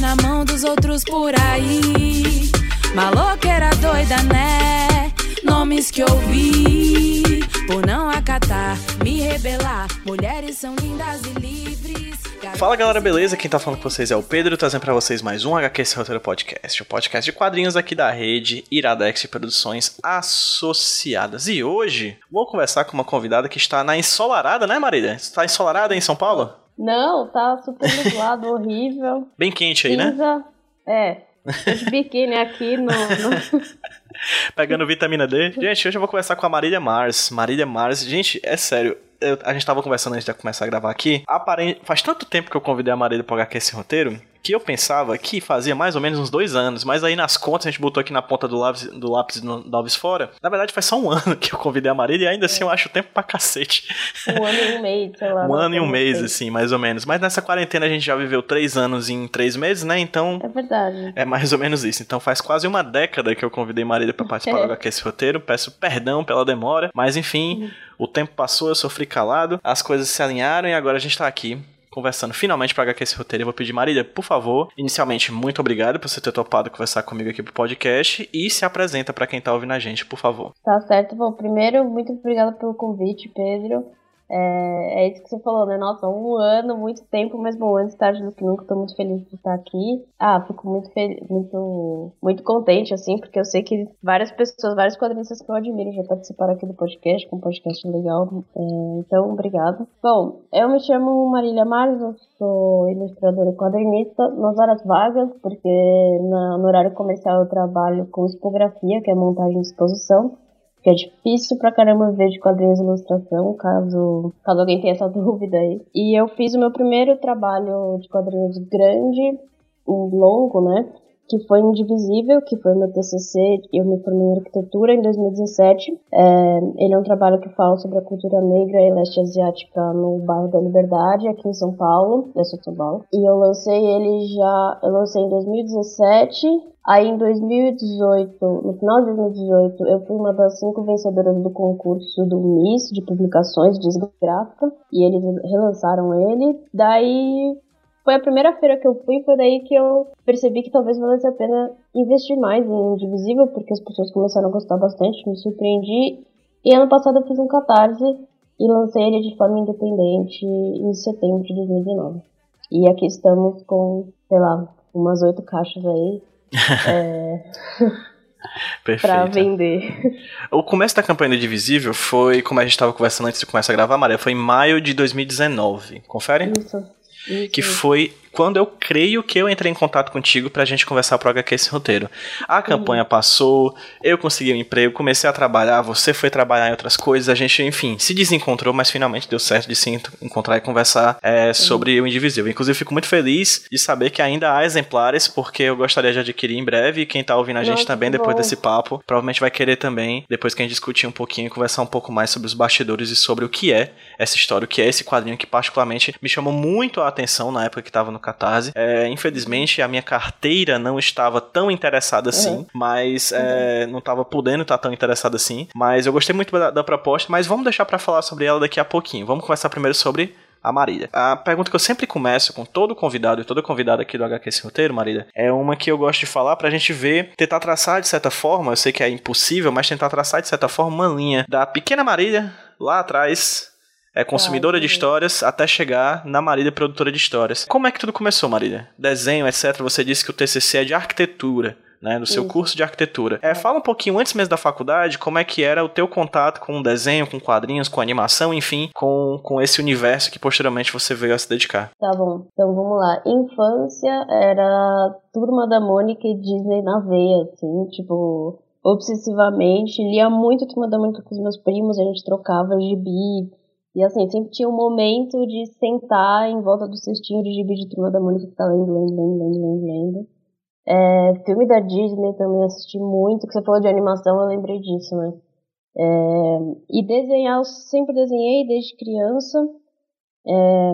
na mão dos outros por aí. Maloqueira doida, né? Nomes que ouvi por não acatar, me rebelar. Mulheres são lindas e livres. Fala galera, beleza? Quem tá falando com vocês é o Pedro, trazendo pra vocês mais um HQ Esse Roteiro Podcast, o podcast de quadrinhos aqui da rede Iradex Produções Associadas. E hoje vou conversar com uma convidada que está na ensolarada, né Marília? Está ensolarada em São Paulo? Não, tá super nublado, horrível. Bem quente aí, Cinza. né? É, de biquíni aqui no... no... Pegando vitamina D. Gente, hoje eu vou conversar com a Marília Mars. Marília Mars, gente, é sério. eu- a gente tava conversando antes de começar a gravar aqui. Aparente, faz tanto tempo que eu convidei a Marília pra HQ esse roteiro que eu pensava que fazia mais ou menos uns dois anos, mas aí nas contas a gente botou aqui na ponta do lápis, do lápis do lápis fora. Na verdade, faz só um ano que eu convidei a Marília e ainda assim eu acho tempo pra cacete. um ano e um mês, sei lá. Um ano e um sei. mês, assim, mais ou menos. Mas nessa quarentena a gente já viveu três anos em três meses, né? Então. É verdade. É mais ou menos isso. Então faz quase uma década que eu convidei Marília pra participar do HQ esse roteiro. Peço perdão pela demora, mas enfim, o tempo passou, eu sofri calado, as coisas se alinharam e agora a gente tá aqui conversando finalmente pra HQ esse roteiro. Eu vou pedir, Marília, por favor, inicialmente, muito obrigado por você ter topado conversar comigo aqui pro podcast e se apresenta pra quem tá ouvindo a gente, por favor. Tá certo. Bom, primeiro, muito obrigada pelo convite, Pedro. É, é isso que você falou, né? Nossa, um ano, muito tempo, mas bom, antes tarde do que nunca, tô muito feliz de estar aqui. Ah, fico muito feliz, muito, muito contente, assim, porque eu sei que várias pessoas, vários quadrinistas que eu admiro já participaram aqui do podcast, é um podcast legal. É, então, obrigado. Bom, eu me chamo Marília eu sou ilustradora e quadrinista nas horas vagas, porque na- no horário comercial eu trabalho com tipografia, que é montagem de exposição que é difícil pra caramba ver de quadrinhos e ilustração, caso, caso alguém tenha essa dúvida aí. E eu fiz o meu primeiro trabalho de quadrinhos grande, longo, né? Que foi Indivisível, que foi meu TCC, eu me formei em arquitetura em 2017. É, ele é um trabalho que fala sobre a cultura negra e leste asiática no bairro da Liberdade, aqui em São Paulo, de São Paulo. E eu lancei ele já, eu lancei em 2017, Aí em 2018, no final de 2018, eu fui uma das cinco vencedoras do concurso do Miss de publicações de gráfica e eles relançaram ele. Daí foi a primeira feira que eu fui, foi daí que eu percebi que talvez valesse a pena investir mais em Indivisível, porque as pessoas começaram a gostar bastante, me surpreendi. E ano passado eu fiz um catarse e lancei ele de forma independente em setembro de 2019. E aqui estamos com, sei lá, umas oito caixas aí é, pra Perfeito. vender. O começo da campanha do Divisível foi, como a gente estava conversando antes de começar a gravar, Maria, foi em maio de 2019. Confere? Isso. isso. Que foi quando eu creio que eu entrei em contato contigo pra gente conversar pro HQ esse roteiro. A campanha passou, eu consegui um emprego, comecei a trabalhar, você foi trabalhar em outras coisas, a gente, enfim, se desencontrou, mas finalmente deu certo de se encontrar e conversar é, sobre o Indivisível. Inclusive, fico muito feliz de saber que ainda há exemplares, porque eu gostaria de adquirir em breve, e quem tá ouvindo a gente Nossa, também depois bom. desse papo, provavelmente vai querer também, depois que a gente discutir um pouquinho, conversar um pouco mais sobre os bastidores e sobre o que é essa história, o que é esse quadrinho que particularmente me chamou muito a atenção na época que tava no Catarse. É, infelizmente, a minha carteira não estava tão interessada assim, Uhum. mas é, não estava podendo estar tão interessada assim. Mas eu gostei muito da, da proposta, mas vamos deixar pra falar sobre ela daqui a pouquinho. Vamos conversar primeiro sobre a Marília. A pergunta que eu sempre começo com todo convidado e toda convidada aqui do HQ Esse Roteiro, Marília, é uma que eu gosto de falar pra gente ver, tentar traçar de certa forma, eu sei que é impossível, mas tentar traçar de certa forma uma linha da pequena Marília lá atrás é consumidora de histórias até chegar na Marília produtora de histórias. Como é que tudo começou, Marília? Desenho, etc. Você disse que o TCC é de arquitetura. Né, do seu Isso. curso de arquitetura. É, fala um pouquinho antes mesmo da faculdade, como é que era o teu contato com o desenho, com quadrinhos, com animação, enfim, com, com esse universo que posteriormente você veio a se dedicar. Tá bom, então vamos lá. Infância era Turma da Mônica e Disney na veia, assim, tipo, obsessivamente. Lia muito Turma da Mônica com os meus primos, a gente trocava gibi. E assim, sempre tinha um momento de sentar em volta do cestinho de gibi de Turma da Mônica e ficar lendo, lendo, lendo, lendo, lendo, lendo. É, filme da Disney também assisti muito, que você falou de animação, eu lembrei disso, né? É, e desenhar, eu sempre desenhei desde criança. É,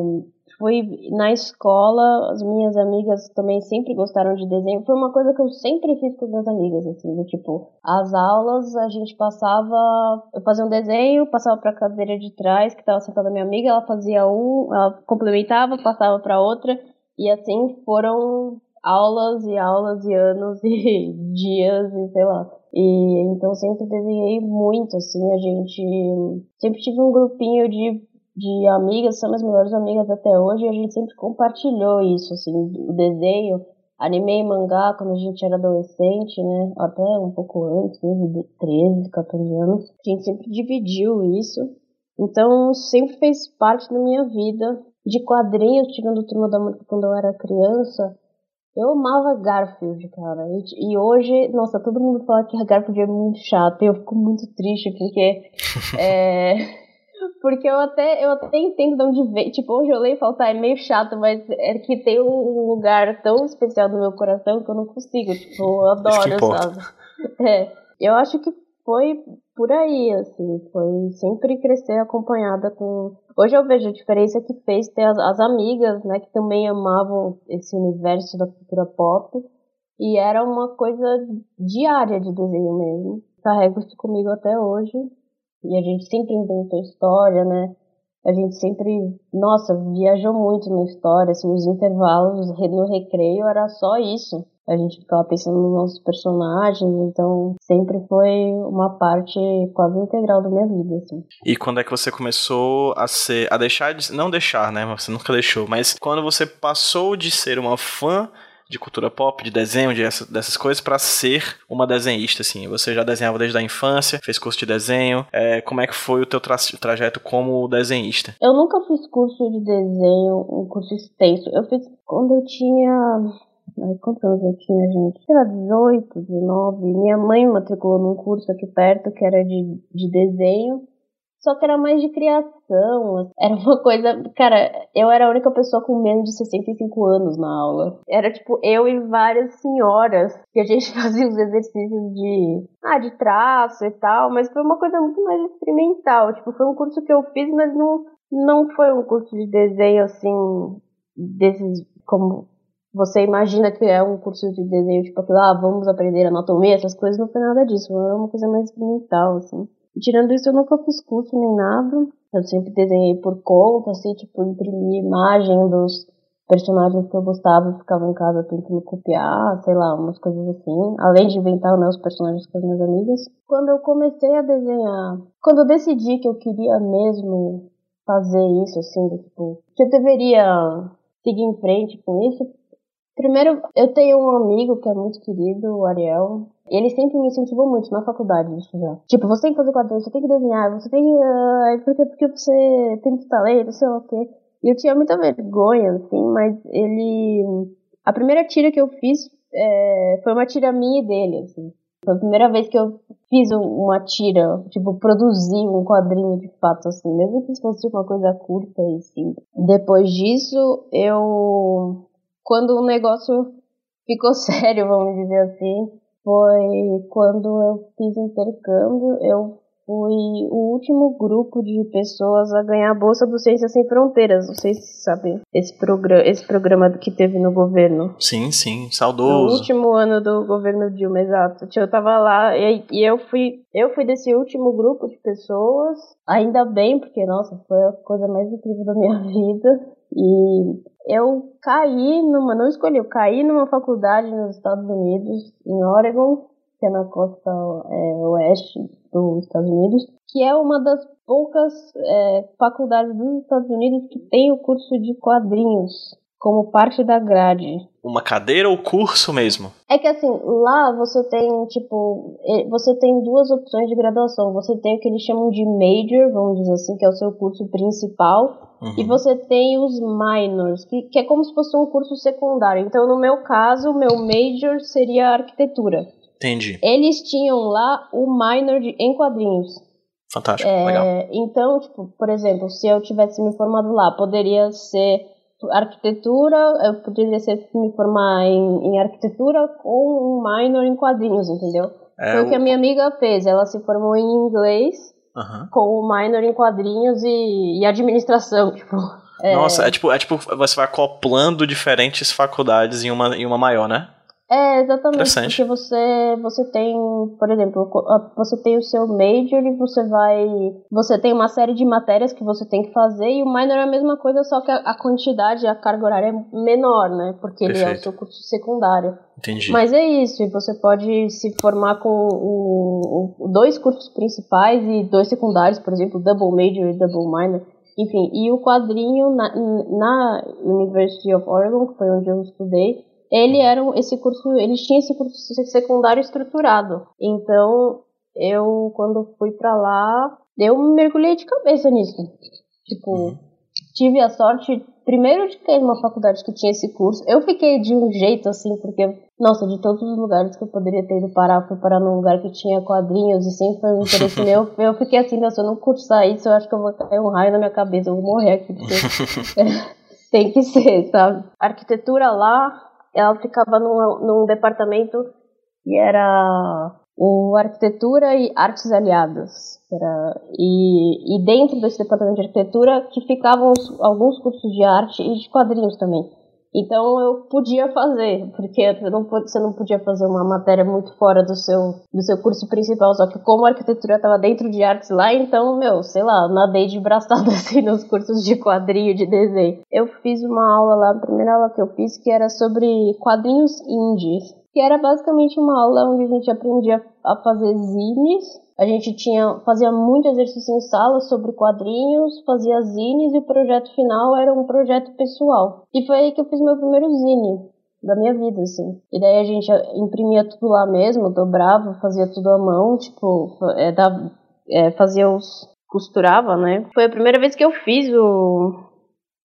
fui na escola, as minhas amigas também sempre gostaram de desenho. Foi uma coisa que eu sempre fiz com as minhas amigas, assim, do tipo, as aulas a gente passava, eu fazia um desenho, passava para a cadeira de trás, que estava sentada minha amiga, ela fazia um, ela complementava, passava para outra, e assim foram aulas e aulas e anos e dias e sei lá. E então sempre desenhei muito, assim, a gente sempre tive um grupinho de, de amigas, são as melhores amigas até hoje, e a gente sempre compartilhou isso, assim, o desenho, anime e mangá quando a gente era adolescente, né, até um pouco antes, né, de 13, 14 anos, a gente sempre dividiu isso, então sempre fez parte da minha vida. De quadrinhos, tirando Turma da Mônica quando eu era criança, eu amava Garfield, cara. E, e, hoje, nossa, todo mundo fala que a Garfield é muito chato. E eu fico muito triste porque. é, porque eu até, eu até entendo de onde vem. Tipo, hoje eu leio e falo, tá, é meio chato, mas é que tem um lugar tão especial no meu coração que eu não consigo. Tipo, eu adoro, sabe? É, eu acho que foi por aí, assim, foi sempre crescer acompanhada com. Hoje eu vejo a diferença que fez ter as, as amigas, né, que também amavam esse universo da cultura pop, e era uma coisa diária de desenho mesmo. Carrego isso comigo até hoje, e a gente sempre inventou história, né? A gente sempre, nossa, viajou muito na história, assim, os intervalos no recreio era só isso a gente ficava pensando nos nossos personagens, então sempre foi uma parte quase integral da minha vida, assim. E quando é que você começou a ser, a deixar de, não deixar, né, você nunca deixou, mas quando você passou de ser uma fã de cultura pop, de desenho, de essa, dessas coisas, para ser uma desenhista, assim. Você já desenhava desde a infância, fez curso de desenho. É, como é que foi o teu tra trajeto como desenhista? Eu nunca fiz curso de desenho, um curso extenso. Eu fiz quando eu tinha quantos anos eu tinha, gente? Lá, 18, 19. Minha mãe matriculou num curso aqui perto que era de, de desenho. Só que era mais de criação. Era uma coisa. Cara, eu era a única pessoa com menos de 65 anos na aula. Era tipo eu e várias senhoras que a gente fazia os exercícios de. Ah, de traço e tal. Mas foi uma coisa muito mais experimental. Tipo, foi um curso que eu fiz, mas não, não foi um curso de desenho assim. Desses. Como você imagina que é um curso de desenho, tipo, ah, vamos aprender anatomia, essas coisas, não foi nada disso, é uma coisa mais experimental, assim. Tirando isso, eu nunca fiz curso nem nada, eu sempre desenhei por conta, assim, tipo, imprimir imagem dos personagens que eu gostava e ficava em casa tentando copiar, sei lá, umas coisas assim, além de inventar né, os personagens com as minhas amigas. Quando eu comecei a desenhar, quando eu decidi que eu queria mesmo fazer isso, assim, tipo, que eu deveria seguir em frente com isso, Primeiro, eu tenho um amigo que é muito querido, o Ariel. Ele sempre me incentivou muito na faculdade, isso já. Tipo, você tem que fazer quadrinhos, você tem que desenhar, você tem que. Uh, porque, porque você tem muito talento, sei lá o quê. E eu tinha muita vergonha, assim, mas ele. A primeira tira que eu fiz é, foi uma tira minha e dele, assim. Foi a primeira vez que eu fiz uma tira, tipo, produzi um quadrinho de fato, assim, mesmo que fosse uma coisa curta e assim. Depois disso, eu quando o negócio ficou sério, vamos dizer assim, foi quando eu fiz intercâmbio, eu fui o último grupo de pessoas a ganhar a bolsa do Ciências Sem Fronteiras. Não sei se sabe esse programa, esse programa que teve no governo. Sim, sim, saudoso. No último ano do governo Dilma, exato. Eu tava lá e, e eu fui, eu fui desse último grupo de pessoas. Ainda bem, porque nossa, foi a coisa mais incrível da minha vida. E eu caí numa, não escolhi, eu caí numa faculdade nos Estados Unidos, em Oregon, que é na costa é, oeste dos Estados Unidos, que é uma das poucas é, faculdades dos Estados Unidos que tem o curso de quadrinhos como parte da grade. Uma cadeira ou curso mesmo? É que assim, lá você tem, tipo, você tem duas opções de graduação. Você tem o que eles chamam de major, vamos dizer assim, que é o seu curso principal. Uhum. E você tem os minors, que, que é como se fosse um curso secundário. Então, no meu caso, o meu major seria arquitetura. Entendi. Eles tinham lá o minor de, em quadrinhos. Fantástico, é, legal. Então, tipo, por exemplo, se eu tivesse me formado lá, poderia ser arquitetura, eu poderia ser, me formar em, em arquitetura com um minor em quadrinhos, entendeu? É, Foi o que a minha amiga fez. Ela se formou em inglês uhum. com o minor em quadrinhos e, e administração, tipo. É... Nossa, é tipo, é tipo você vai acoplando diferentes faculdades em uma, em uma maior, né? É, exatamente. Porque você, você tem, por exemplo, você tem o seu major e você vai. Você tem uma série de matérias que você tem que fazer, e o minor é a mesma coisa, só que a, quantidade, a carga horária é menor, né? Porque Perfeito. ele é o seu curso secundário. Entendi. Mas é isso, e você pode se formar com o, o, dois cursos principais e dois secundários, por exemplo, double major e double minor. Enfim, e o quadrinho na, na University of Oregon, que foi onde eu estudei, ele era esse curso, eles tinham esse curso secundário estruturado. Então, eu quando fui para lá, eu mergulhei de cabeça nisso. Tipo, uhum. tive a sorte primeiro de cair numa faculdade que tinha esse curso. Eu fiquei de um jeito assim, porque nossa, de todos os lugares que eu poderia ter ido parar, fui parar num lugar que tinha quadrinhos e sempre foi um interesse meu. Eu fiquei assim, se eu não cursar isso, eu acho que eu vou cair um raio na minha cabeça, eu vou morrer aqui. Porque... tem que ser, sabe? A arquitetura lá ela ficava num, num departamento que era o Arquitetura e Artes Aliadas. Era, e, e dentro desse departamento de arquitetura que ficavam os, alguns cursos de arte e de quadrinhos também. Então eu podia fazer, porque você não podia fazer uma matéria muito fora do seu, do seu curso principal, só que como a arquitetura estava dentro de artes lá, então, meu, sei lá, nadei de braçada assim nos cursos de quadrinho, de desenho. Eu fiz uma aula lá, a primeira aula que eu fiz, que era sobre quadrinhos indies, que era basicamente uma aula onde a gente aprendia a fazer zines a gente tinha fazia muito exercício em sala sobre quadrinhos, fazia zines e o projeto final era um projeto pessoal. E foi aí que eu fiz meu primeiro zine da minha vida, assim. E daí a gente imprimia tudo lá mesmo, dobrava, fazia tudo à mão, tipo, é, é, fazia os. costurava, né? Foi a primeira vez que eu fiz o.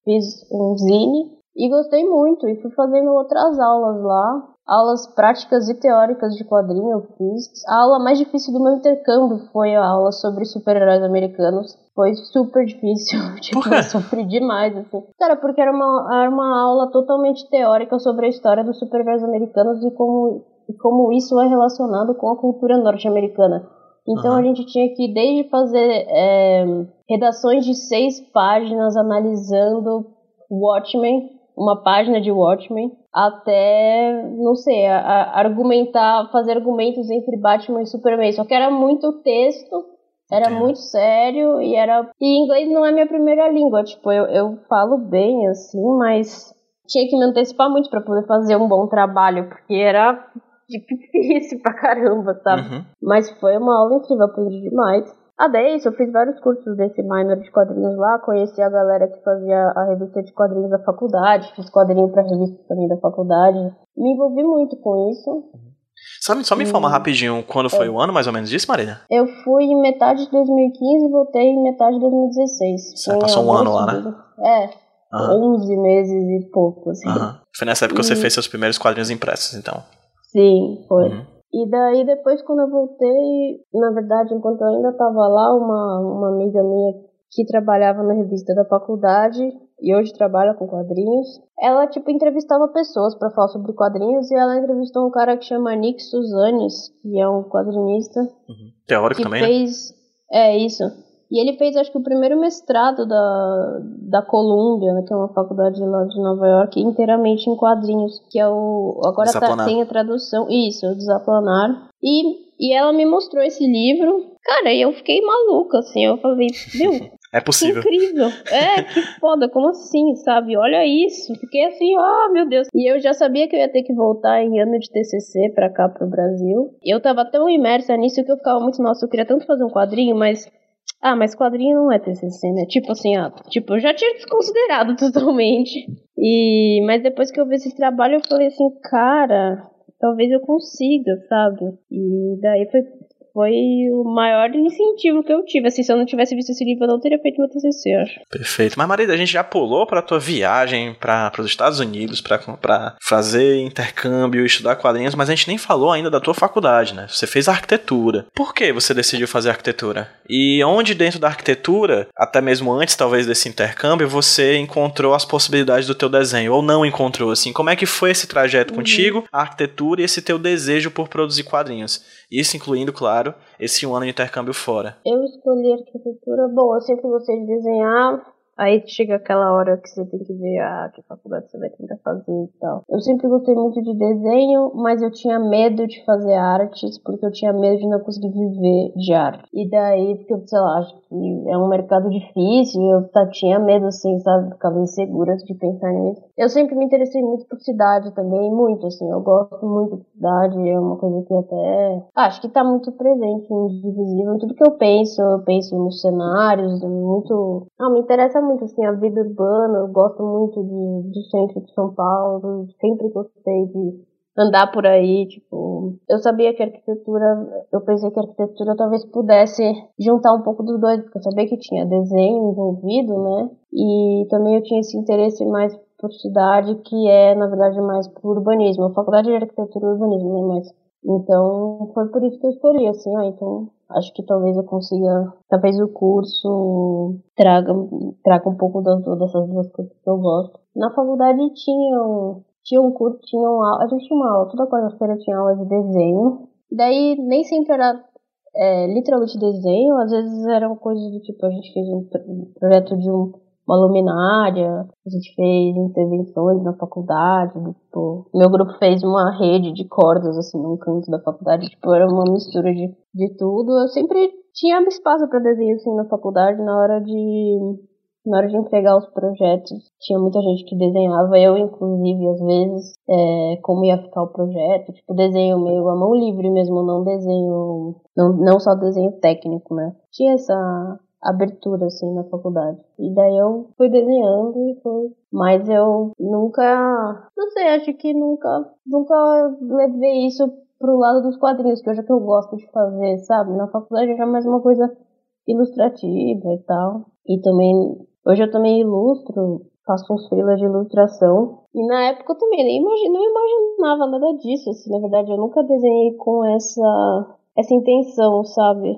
fiz um zine e gostei muito. E fui fazendo outras aulas lá. Aulas práticas e teóricas de quadrinho eu fiz. A aula mais difícil do meu intercâmbio foi a aula sobre super-heróis americanos. Foi super difícil. tipo, eu sofri demais, assim. Cara, porque era uma, era uma aula totalmente teórica sobre a história dos super-heróis americanos e como, e como isso é relacionado com a cultura norte-americana. Então uhum. a gente tinha que desde fazer é, redações de seis páginas analisando Watchmen, uma página de Watchmen, até, não sei, a, a argumentar, fazer argumentos entre Batman e Superman. Só que era muito texto, era é. muito sério e era. E inglês não é minha primeira língua, tipo, eu, eu falo bem assim, mas tinha que me antecipar muito para poder fazer um bom trabalho, porque era difícil pra caramba, sabe? Uhum. Mas foi uma aula incrível, aprendi demais. Ah, daí isso, eu fiz vários cursos desse minor de quadrinhos lá, conheci a galera que fazia a revista de quadrinhos da faculdade, fiz quadrinho pra revista também da faculdade. Me envolvi muito com isso. Só me, só me informa rapidinho quando foi é. o ano mais ou menos disso, Marina? Eu fui em metade de 2015 e voltei em metade de 2016. Você passou um ano lá, né? É, uhum. 11 meses e pouco, assim. Uhum. Foi nessa época que você fez seus primeiros quadrinhos impressos, então. Sim, foi. Uhum. E daí depois quando eu voltei, na verdade, enquanto eu ainda estava lá, uma, uma amiga minha que trabalhava na revista da faculdade e hoje trabalha com quadrinhos, ela tipo entrevistava pessoas para falar sobre quadrinhos e ela entrevistou um cara que chama Nick Suzanes, que é um quadrinista. Uhum. Teórico que também, fez... né? É isso. E ele fez, acho que, o primeiro mestrado da, da Columbia, né, que é uma faculdade lá de Nova York, inteiramente em quadrinhos, que é o... Agora tá, tem a tradução, isso, o Desaplanar. E, e ela me mostrou esse livro, cara, e eu fiquei maluca, assim, eu falei, meu... É possível. Que incrível. É, que foda, como assim, sabe? Olha isso. Fiquei assim, oh meu Deus. E eu já sabia que eu ia ter que voltar em ano de TCC pra cá, pro Brasil. E eu tava tão imersa nisso que eu ficava muito, nossa, eu queria tanto fazer um quadrinho, mas ah, mas quadrinho não é TCC, né? Tipo assim, ah, tipo, eu já tinha desconsiderado totalmente. E, mas depois que eu vi esse trabalho, eu falei assim, cara, talvez eu consiga, sabe? E daí foi foi o maior incentivo que eu tive. Assim, se eu não tivesse visto esse livro, eu não teria feito meu TCC, acho. Perfeito. Mas, Marida, a gente já pulou para tua viagem para os Estados Unidos para fazer intercâmbio, estudar quadrinhos, mas a gente nem falou ainda da tua faculdade, né? Você fez arquitetura. Por que você decidiu fazer arquitetura? E onde dentro da arquitetura, até mesmo antes talvez desse intercâmbio, você encontrou as possibilidades do teu desenho ou não encontrou assim? Como é que foi esse trajeto uhum. contigo, a arquitetura e esse teu desejo por produzir quadrinhos? Isso incluindo, claro, esse um ano de intercâmbio fora. Eu escolhi arquitetura, bom, eu sempre gostei de desenhar, Aí chega aquela hora que você tem que ver ah, que faculdade você vai tentar fazer e tal. Eu sempre gostei muito de desenho, mas eu tinha medo de fazer artes, porque eu tinha medo de não conseguir viver de arte. E daí, porque, sei lá, acho que é um mercado difícil, eu tinha medo, assim, sabe? Ficava insegura de pensar nisso. Eu sempre me interessei muito por cidade também, muito, assim, eu gosto muito de cidade, é uma coisa que até acho que tá muito presente no Divisível, em tudo que eu penso, eu penso nos cenários, muito. Ah, me interessa muito assim, a vida urbana, eu gosto muito de, do centro de São Paulo, sempre gostei de andar por aí, tipo, eu sabia que arquitetura, eu pensei que arquitetura talvez pudesse juntar um pouco dos dois, porque eu sabia que tinha desenho envolvido, né? E também eu tinha esse interesse mais por cidade, que é, na verdade, mais por urbanismo. A faculdade de arquitetura e urbanismo, né? Mas, então, foi por isso que eu escolhi, assim, ah, então acho que talvez eu consiga, talvez o curso traga, traga um pouco das, dessas duas coisas que eu gosto. Na faculdade tinha tinha um curso, tinha uma, a gente tinha uma aula, toda quarta-feira tinha aula de desenho. Daí nem sempre era é, literalmente desenho, às vezes eram coisas do tipo, a gente fez um projeto de um, uma luminária, a gente fez intervenções na faculdade, tipo, meu grupo fez uma rede de cordas assim num canto da faculdade, tipo, era uma mistura de, de tudo. Eu sempre tinha espaço para desenho assim na faculdade na hora de na hora de entregar os projetos, tinha muita gente que desenhava, eu inclusive, às vezes, é, como ia ficar o projeto, tipo, desenho meio a mão livre mesmo, não desenho, não, não só desenho técnico, né? Tinha essa abertura, assim, na faculdade. E daí eu fui desenhando e foi. Mas eu nunca, não sei, acho que nunca, nunca levei isso pro lado dos quadrinhos, que hoje é que eu gosto de fazer, sabe? Na faculdade era mais uma coisa ilustrativa e tal. E também Hoje eu também ilustro, faço uns filas de ilustração. E na época eu também nem não imaginava nada disso. Assim, na verdade, eu nunca desenhei com essa, essa intenção, sabe?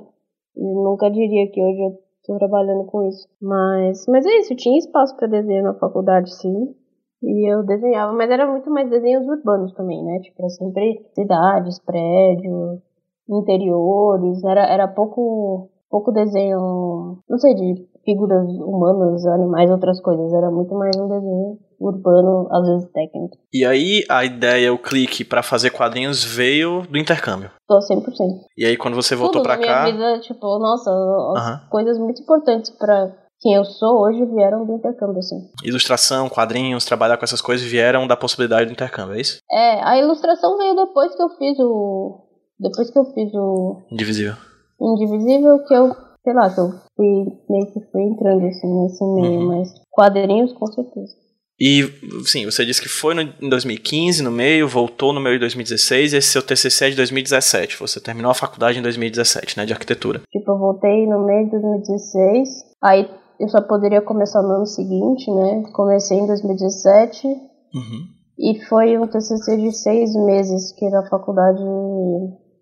Nunca diria que hoje eu tô trabalhando com isso. Mas, mas é isso, tinha espaço para desenho na faculdade, sim. E eu desenhava, mas era muito mais desenhos urbanos também, né? Tipo, era sempre cidades, prédios, interiores. Era, era pouco, pouco desenho, não sei, de figuras humanas, animais, outras coisas. Era muito mais um desenho urbano, às vezes técnico. E aí a ideia, o clique para fazer quadrinhos veio do intercâmbio. Tô 100%. E aí quando você voltou para cá, minha vida, tipo, nossa, as coisas muito importantes para quem eu sou hoje vieram do intercâmbio, assim. Ilustração, quadrinhos, trabalhar com essas coisas vieram da possibilidade do intercâmbio, é isso? É, a ilustração veio depois que eu fiz o depois que eu fiz o Indivisível. Indivisível que eu sei lá, que eu fui meio que fui entrando assim nesse meio, uhum. mas quadrinhos com certeza. E, sim, você disse que foi no, em 2015 no meio, voltou no meio de 2016, e esse seu TCC é de 2017. Você terminou a faculdade em 2017, né, de arquitetura. Tipo, eu voltei no meio de 2016, aí eu só poderia começar no ano seguinte, né? Comecei em 2017. Uhum. E foi um TCC de seis meses, que na faculdade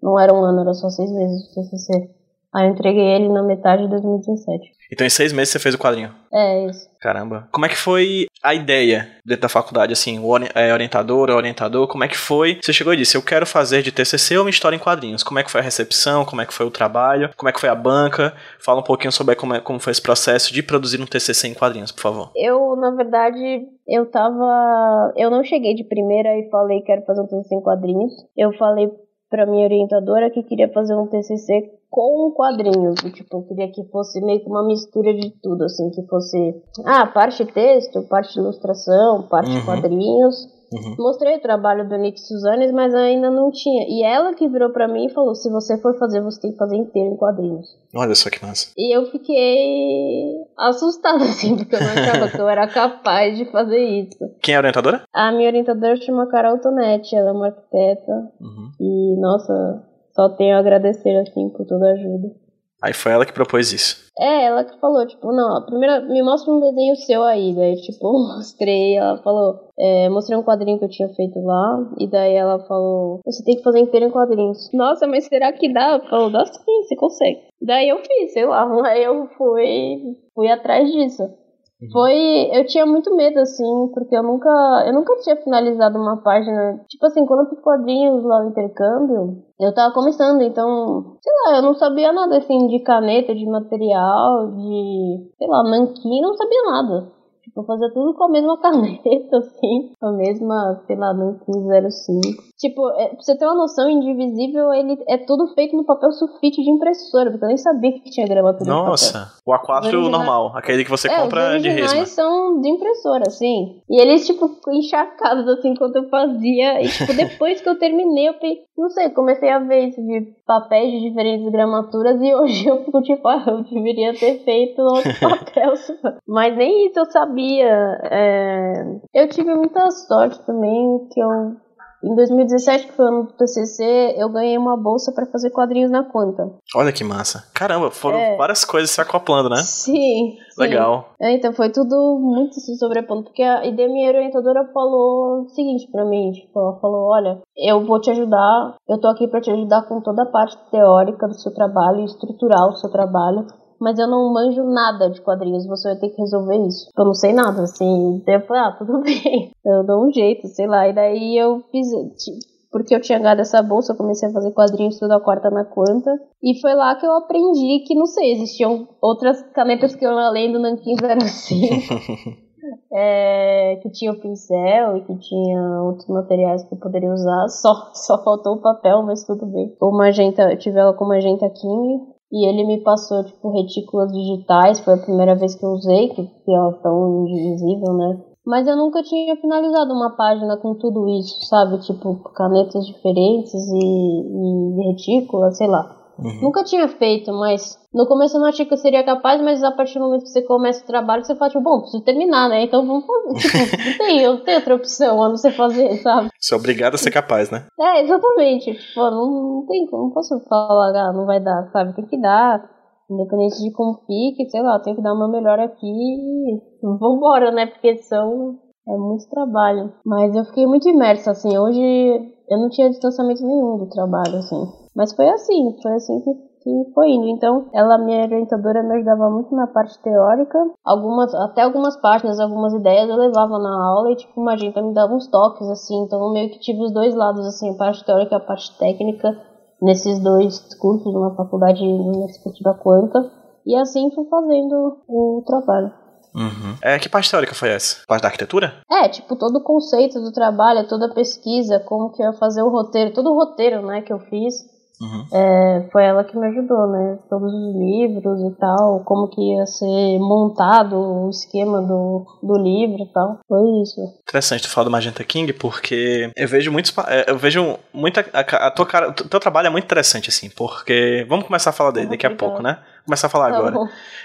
não era um ano, era só seis meses de TCC. Aí eu entreguei ele na metade de 2017. Então em seis meses você fez o quadrinho? É, isso. Caramba. Como é que foi a ideia dentro da faculdade, assim, o é, orientador, o orientador, como é que foi? Você chegou e disse, eu quero fazer de TCC uma história em quadrinhos. Como é que foi a recepção, como é que foi o trabalho, como é que foi a banca? Fala um pouquinho sobre como, é, como foi esse processo de produzir um TCC em quadrinhos, por favor. Eu, na verdade, eu tava... Eu não cheguei de primeira e falei que quero fazer um TCC em quadrinhos. Eu falei para minha orientadora que queria fazer um TCC com quadrinhos, tipo, eu queria que fosse meio que uma mistura de tudo, assim, que fosse, ah, parte texto, parte ilustração, parte uhum. quadrinhos, Uhum. Mostrei o trabalho do Nick Suzanes, mas ainda não tinha. E ela que virou para mim e falou: se você for fazer, você tem que fazer inteiro em quadrinhos. Olha só que massa. E eu fiquei assustada, assim, porque eu não achava que eu era capaz de fazer isso. Quem é a orientadora? A minha orientadora chama Carol Tonetti, ela é uma arquiteta. Uhum. E, nossa, só tenho a agradecer, assim, por toda a ajuda. Aí foi ela que propôs isso. É, ela que falou, tipo, não, primeiro me mostra um desenho seu aí. Daí, tipo, mostrei, ela falou, é, mostrei um quadrinho que eu tinha feito lá. E daí ela falou, você tem que fazer inteiro em quadrinhos. Nossa, mas será que dá? Falou, dá sim, você consegue. Daí eu fiz, sei lá, aí eu fui, fui atrás disso. Foi. Eu tinha muito medo, assim, porque eu nunca. Eu nunca tinha finalizado uma página. Tipo assim, quando eu fiz quadrinhos lá no intercâmbio, eu tava começando, então. Sei lá, eu não sabia nada assim de caneta, de material, de. sei lá, nanquim, não sabia nada. Vou fazer tudo com a mesma caneta, assim. A mesma, sei lá, no 1505. Tipo, é, pra você ter uma noção, Indivisível, ele é tudo feito no papel sulfite de impressora, porque eu nem sabia que tinha gramatura Nossa, o A4 normal, aquele que você é, compra de resma. Os são de impressora, assim. E eles, tipo, encharcados, assim, enquanto eu fazia. E, tipo, depois que eu terminei, eu pensei, não sei, comecei a ver isso de papéis de diferentes gramaturas e hoje eu fico, tipo, ah, eu deveria ter feito outro papel. Mas nem isso eu sabia. É... Eu tive muita sorte também, que eu em 2017, que foi o ano do TCC, eu ganhei uma bolsa para fazer quadrinhos na Quanta. Olha que massa. Caramba, foram é. várias coisas se acoplando, né? Sim. Legal. Sim. É, então foi tudo muito se sobrepondo, porque a, e minha orientadora falou o seguinte para mim, tipo, ela falou, olha, eu vou te ajudar, eu tô aqui para te ajudar com toda a parte teórica do seu trabalho, estrutural do seu trabalho, mas eu não manjo nada de quadrinhos, você vai ter que resolver isso. Eu não sei nada, assim. Daí eu falei, ah, tudo bem. Eu dou um jeito, sei lá. E daí eu fiz. Porque eu tinha ganhado essa bolsa, eu comecei a fazer quadrinhos toda quarta na quanta. E foi lá que eu aprendi que, não sei, existiam outras canetas que eu além do Nankin 05. É, que tinha o pincel e que tinha outros materiais que eu poderia usar. Só, só faltou o papel, mas tudo bem. O magenta, eu tive ela com magenta King, e ele me passou, tipo, retículas digitais, foi a primeira vez que eu usei, que, elas estão indivisível, né? Mas eu nunca tinha finalizado uma página com tudo isso, sabe? Tipo, canetas diferentes e, e retícula, sei lá. Uhum. Nunca tinha feito, mas no começo eu não achei que eu seria capaz, mas a partir do momento que você começa o trabalho, você fala, tipo, bom, preciso terminar, né? Então vamos fazer. Tipo, não tem, eu não tenho outra opção a não ser fazer, sabe? Você é obrigado a ser capaz, né? É, exatamente. Tipo, não, não tem como, não posso falar, ah, não vai dar, sabe? Tem que dar. Independente de como fique, sei lá, eu tenho que dar o meu melhor aqui e vambora, né? Porque são. É muito trabalho. Mas eu fiquei muito imersa, assim. Hoje eu não tinha distanciamento nenhum do trabalho, assim. Mas foi assim, foi assim que, que foi indo. Então, ela, minha orientadora, me ajudava muito na parte teórica. Algumas, até algumas páginas, algumas ideias eu levava na aula e, tipo, uma gente me dava uns toques, assim. Então, eu meio que tive os dois lados, assim, a parte teórica e a parte técnica nesses dois cursos, numa faculdade da Quanta. E assim fui fazendo o trabalho. Uhum. É, que parte teórica foi essa? Parte da arquitetura? É, tipo, todo o conceito do trabalho, toda a pesquisa, como que eu ia fazer o roteiro, todo o roteiro, né, que eu fiz. Uhum. É, foi ela que me ajudou, né? Todos os livros e tal, como que ia ser montado o esquema do, do livro e tal. Foi isso. Interessante tu falar do Magenta King, porque eu vejo muitos. É, eu vejo muita. A, a tua cara, o teu trabalho é muito interessante, assim, porque. Vamos começar a falar dele daqui a pouco, né? começar a falar tá agora.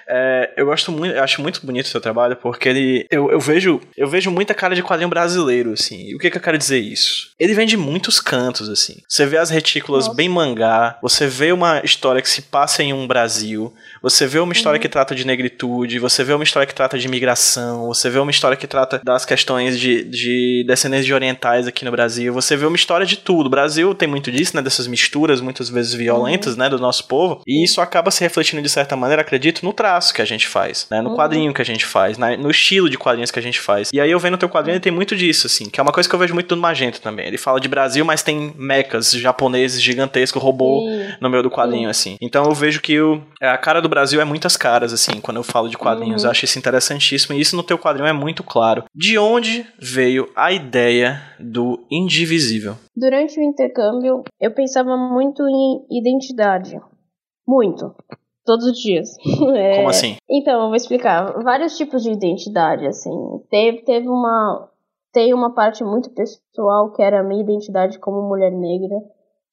É, eu gosto muito, eu acho muito bonito o seu trabalho, porque ele. Eu, eu, vejo eu vejo muita cara de quadrinho brasileiro, assim. E o que, que eu quero dizer isso? Ele vem de muitos cantos, assim. Você vê as retículas Nossa. bem mangá, você vê uma história que se passa em um Brasil, você vê uma história uhum. que trata de negritude, você vê uma história que trata de imigração, você vê uma história que trata das questões de, de descendentes de orientais aqui no Brasil, você vê uma história de tudo. O Brasil tem muito disso, né? Dessas misturas muitas vezes violentas, uhum. né? Do nosso povo. E isso acaba se refletindo de certa maneira, acredito, no traço que a gente faz, né? No uhum. quadrinho que a gente faz, né? no estilo de quadrinhos que a gente faz. E aí eu vendo o teu quadrinho, ele tem muito disso, assim, que é uma coisa que eu vejo muito no Magenta também. Ele fala de Brasil, mas tem mecas japoneses gigantescos, robô no meio do quadrinho, assim. Então eu vejo que o, a cara do Brasil é muitas caras, assim, quando eu falo de quadrinhos. Uhum. Eu acho isso interessantíssimo. E isso no teu quadrinho é muito claro. De onde veio a ideia do indivisível? Durante o intercâmbio, eu pensava muito em identidade. Muito todos os dias. É, Como assim? Então, eu vou explicar. Vários tipos de identidade, assim. Teve, teve uma. Tem uma parte muito pessoal que era a minha identidade como mulher negra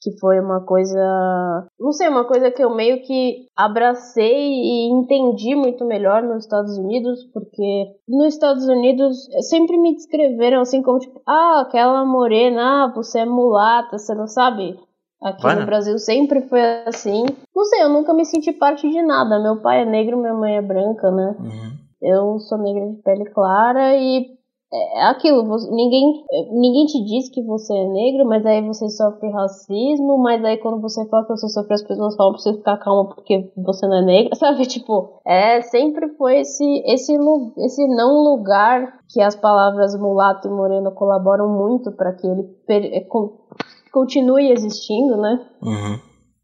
que foi uma coisa, não sei, uma coisa que eu meio que abracei e entendi muito melhor nos Estados Unidos, porque nos Estados Unidos sempre me descreveram assim como tipo, ah, aquela morena, ah, você é mulata, você não sabe? Aqui Vai, no Brasil sempre foi assim. Não sei, eu nunca me senti parte de nada. Meu pai é negro, minha mãe é branca, né? Uhum. Eu sou negra de pele clara e é, é aquilo, você, ninguém, ninguém te diz que você é negro, mas aí você sofre racismo, mas aí quando você fala que você sofre, as pessoas falam pra você ficar calma porque você não é negra, sabe? Tipo, é, sempre foi esse, esse, esse não lugar que as palavras mulato e moreno colaboram muito para que ele é, continue existindo, né? Uhum.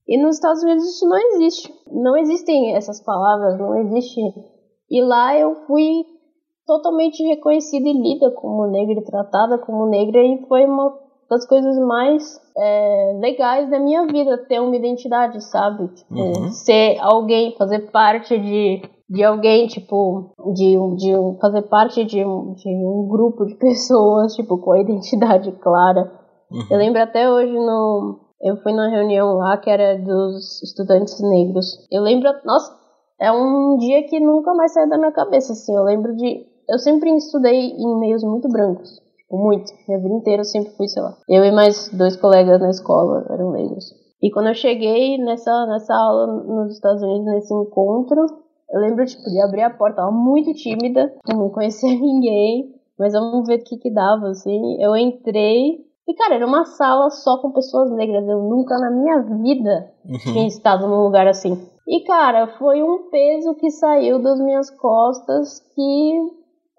E nos Estados Unidos isso não existe. Não existem essas palavras, não existe. E lá eu fui totalmente reconhecida e lida como negra tratada como negra e foi uma das coisas mais é, legais da minha vida ter uma identidade, sabe? Tipo, uhum. ser alguém, fazer parte de, de alguém, tipo, de, de fazer parte de um, de um grupo de pessoas, tipo, com a identidade clara. Uhum. Eu lembro até hoje no. Eu fui na reunião lá que era dos estudantes negros. Eu lembro. Nossa, é um dia que nunca mais saiu da minha cabeça, assim. Eu lembro de eu sempre estudei em meios muito brancos. Tipo, muito. Minha vida inteira eu sempre fui, sei lá. Eu e mais dois colegas na escola eram negros. E quando eu cheguei nessa, nessa aula nos Estados Unidos, nesse encontro, eu lembro, tipo, de abrir a porta, tava muito tímida, não conhecia ninguém, mas vamos ver o que que dava, assim. Eu entrei, e cara, era uma sala só com pessoas negras, eu nunca na minha vida uhum. tinha estado num lugar assim. E cara, foi um peso que saiu das minhas costas que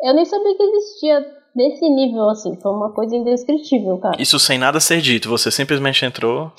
eu nem sabia que existia desse nível, assim. Foi uma coisa indescritível, cara. Isso sem nada ser dito, você simplesmente entrou.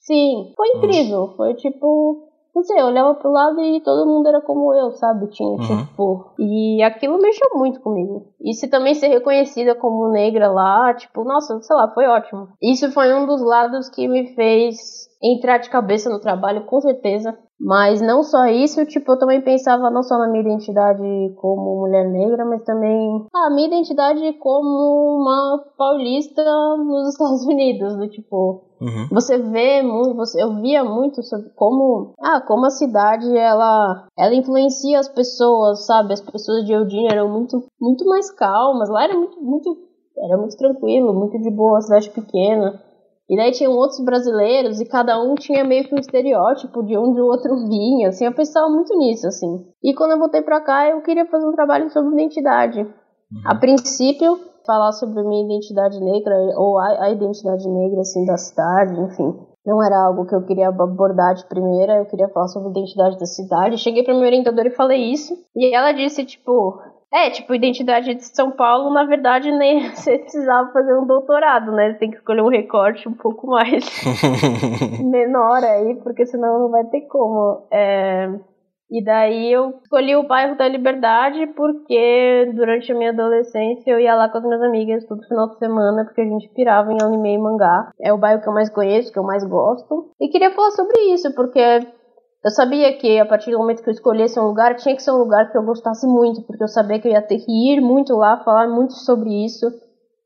Sim, foi incrível. Uhum. Foi tipo. Não sei, eu olhava pro lado e todo mundo era como eu, sabe? Tinha, uhum. tipo. E aquilo mexeu muito comigo. E se também ser reconhecida como negra lá, tipo, nossa, sei lá, foi ótimo. Isso foi um dos lados que me fez entrar de cabeça no trabalho, com certeza. Mas não só isso, tipo, eu também pensava não só na minha identidade como mulher negra, mas também a minha identidade como uma paulista nos Estados Unidos, do tipo, uhum. você vê muito, você, eu via muito sobre como, ah, como a cidade ela, ela influencia as pessoas, sabe? As pessoas de Eugene eram muito, muito mais calmas, lá era muito, muito, era muito tranquilo, muito de boa, cidade pequena. E daí tinham outros brasileiros e cada um tinha meio que um estereótipo de onde o outro vinha, assim, eu pensava muito nisso, assim. E quando eu voltei pra cá, eu queria fazer um trabalho sobre identidade. Uhum. A princípio, falar sobre minha identidade negra, ou a, a identidade negra, assim, da cidade, enfim. Não era algo que eu queria abordar de primeira, eu queria falar sobre a identidade da cidade. Cheguei pra minha orientadora e falei isso. E ela disse, tipo, é, tipo, identidade de São Paulo, na verdade, nem você precisava fazer um doutorado, né? Você tem que escolher um recorte um pouco mais menor aí, porque senão não vai ter como. É... E daí eu escolhi o bairro da Liberdade porque durante a minha adolescência eu ia lá com as minhas amigas todo final de semana porque a gente pirava em anime e mangá. É o bairro que eu mais conheço, que eu mais gosto. E queria falar sobre isso porque eu sabia que a partir do momento que eu escolhesse um lugar, tinha que ser um lugar que eu gostasse muito, porque eu sabia que eu ia ter que ir muito lá, falar muito sobre isso.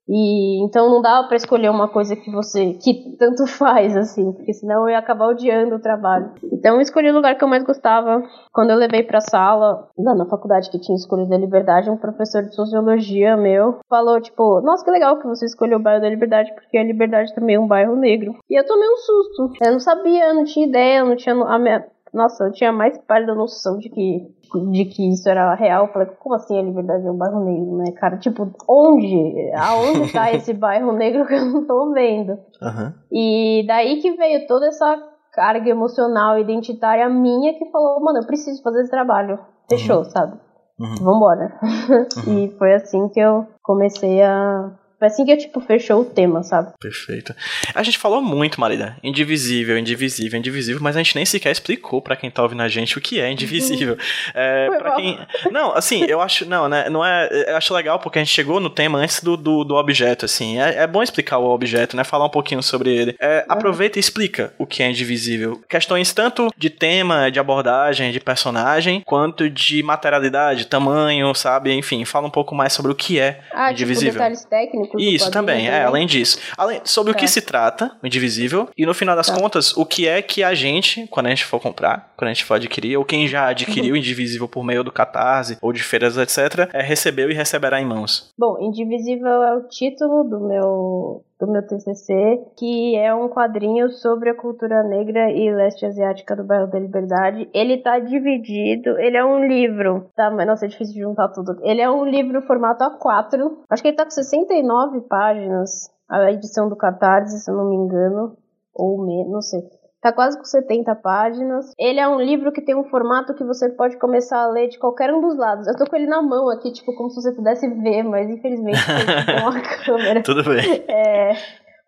E então não dava para escolher uma coisa que você que tanto faz assim, porque senão eu ia acabar odiando o trabalho. Então eu escolhi o lugar que eu mais gostava. Quando eu levei para sala, lá na faculdade que tinha escolhido a Liberdade, um professor de sociologia meu falou tipo: "Nossa, que legal que você escolheu o bairro da Liberdade, porque a Liberdade também é um bairro negro". E eu tomei um susto. Eu não sabia, eu não tinha ideia, eu não tinha a minha nossa, eu tinha mais pálida noção de que, de que isso era real. Eu falei, como assim a liberdade é um bairro negro, né, cara? Tipo, onde? Aonde tá esse bairro negro que eu não tô vendo? Uhum. E daí que veio toda essa carga emocional identitária minha que falou, mano, eu preciso fazer esse trabalho. Fechou, uhum. sabe? Uhum. Vambora. Uhum. e foi assim que eu comecei a foi assim que, tipo, fechou o tema, sabe? Perfeito. A gente falou muito, Marida. Indivisível, indivisível, indivisível, mas a gente nem sequer explicou para quem tá ouvindo a gente o que é indivisível. é, para quem. Não, assim, eu acho. Não, né? Não é. Eu acho legal porque a gente chegou no tema antes do, do, do objeto, assim. É, é, bom explicar o objeto, né? Falar um pouquinho sobre ele. É, aproveita e explica o que é indivisível. Questões tanto de tema, de abordagem, de personagem, quanto de materialidade, tamanho, sabe? Enfim, fala um pouco mais sobre o que é ah, indivisível. Tipo, detalhes técnicos isso também, é, além disso. Além, sobre o que é. se trata, o indivisível, e no final das tá. contas, o que é que a gente, quando a gente for comprar, quando a gente for adquirir, ou quem já adquiriu o indivisível por meio do Catarse, ou de feiras, etc., é, recebeu e receberá em mãos. Bom, indivisível é o título do meu do meu TCC, que é um quadrinho sobre a cultura negra e leste asiática do bairro da Liberdade. Ele tá dividido, ele é um livro, tá? Mas nossa, é difícil de juntar tudo. Ele é um livro formato A4. Acho que ele tá com 69 páginas, a edição do Catarse, se eu não me engano, ou menos, não sei. Tá quase com 70 páginas. Ele é um livro que tem um formato que você pode começar a ler de qualquer um dos lados. Eu tô com ele na mão aqui, tipo, como se você pudesse ver, mas infelizmente tem uma câmera. Tudo bem. É,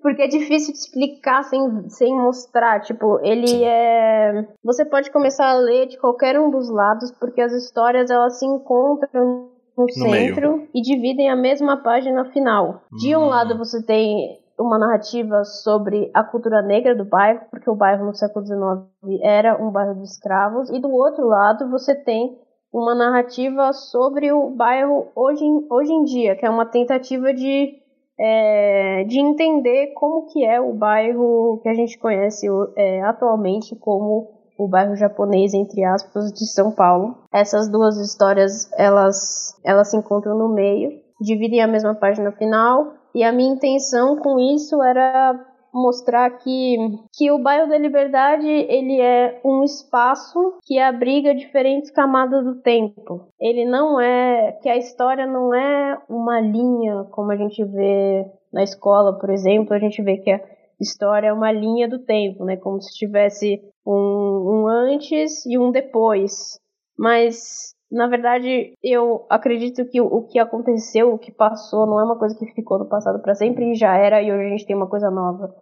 porque é difícil de explicar sem, sem mostrar. Tipo, ele Sim. é. Você pode começar a ler de qualquer um dos lados, porque as histórias elas se encontram no, no centro meio. e dividem a mesma página final. De um hum. lado você tem uma narrativa sobre a cultura negra do bairro, porque o bairro no século XIX era um bairro de escravos, e do outro lado você tem uma narrativa sobre o bairro hoje, hoje em dia, que é uma tentativa de, é, de entender como que é o bairro que a gente conhece é, atualmente como o bairro japonês, entre aspas, de São Paulo. Essas duas histórias, elas, elas se encontram no meio, dividem a mesma página final, e a minha intenção com isso era mostrar que, que o bairro da Liberdade ele é um espaço que abriga diferentes camadas do tempo. Ele não é que a história não é uma linha como a gente vê na escola, por exemplo, a gente vê que a história é uma linha do tempo, né? Como se tivesse um, um antes e um depois. Mas na verdade, eu acredito que o que aconteceu, o que passou, não é uma coisa que ficou no passado para sempre e já era e hoje a gente tem uma coisa nova.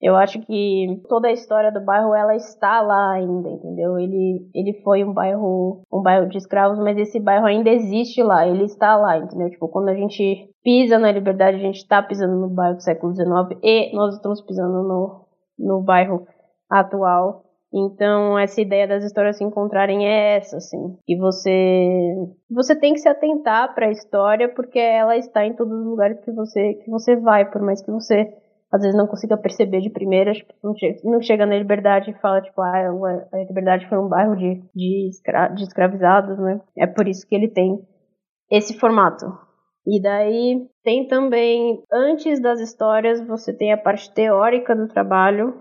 Eu acho que toda a história do bairro ela está lá ainda, entendeu? Ele, ele foi um bairro um bairro de escravos, mas esse bairro ainda existe lá, ele está lá, entendeu? Tipo, quando a gente pisa na liberdade, a gente está pisando no bairro do século XIX e nós estamos pisando no, no bairro atual. Então, essa ideia das histórias se encontrarem é essa, assim. E você você tem que se atentar para a história porque ela está em todos os lugares que você que você vai, por mais que você às vezes não consiga perceber de primeira, tipo, não, chega, não chega na liberdade e fala, tipo, ah, a liberdade foi um bairro de, de, escra de escravizados, né? É por isso que ele tem esse formato. E daí tem também, antes das histórias, você tem a parte teórica do trabalho,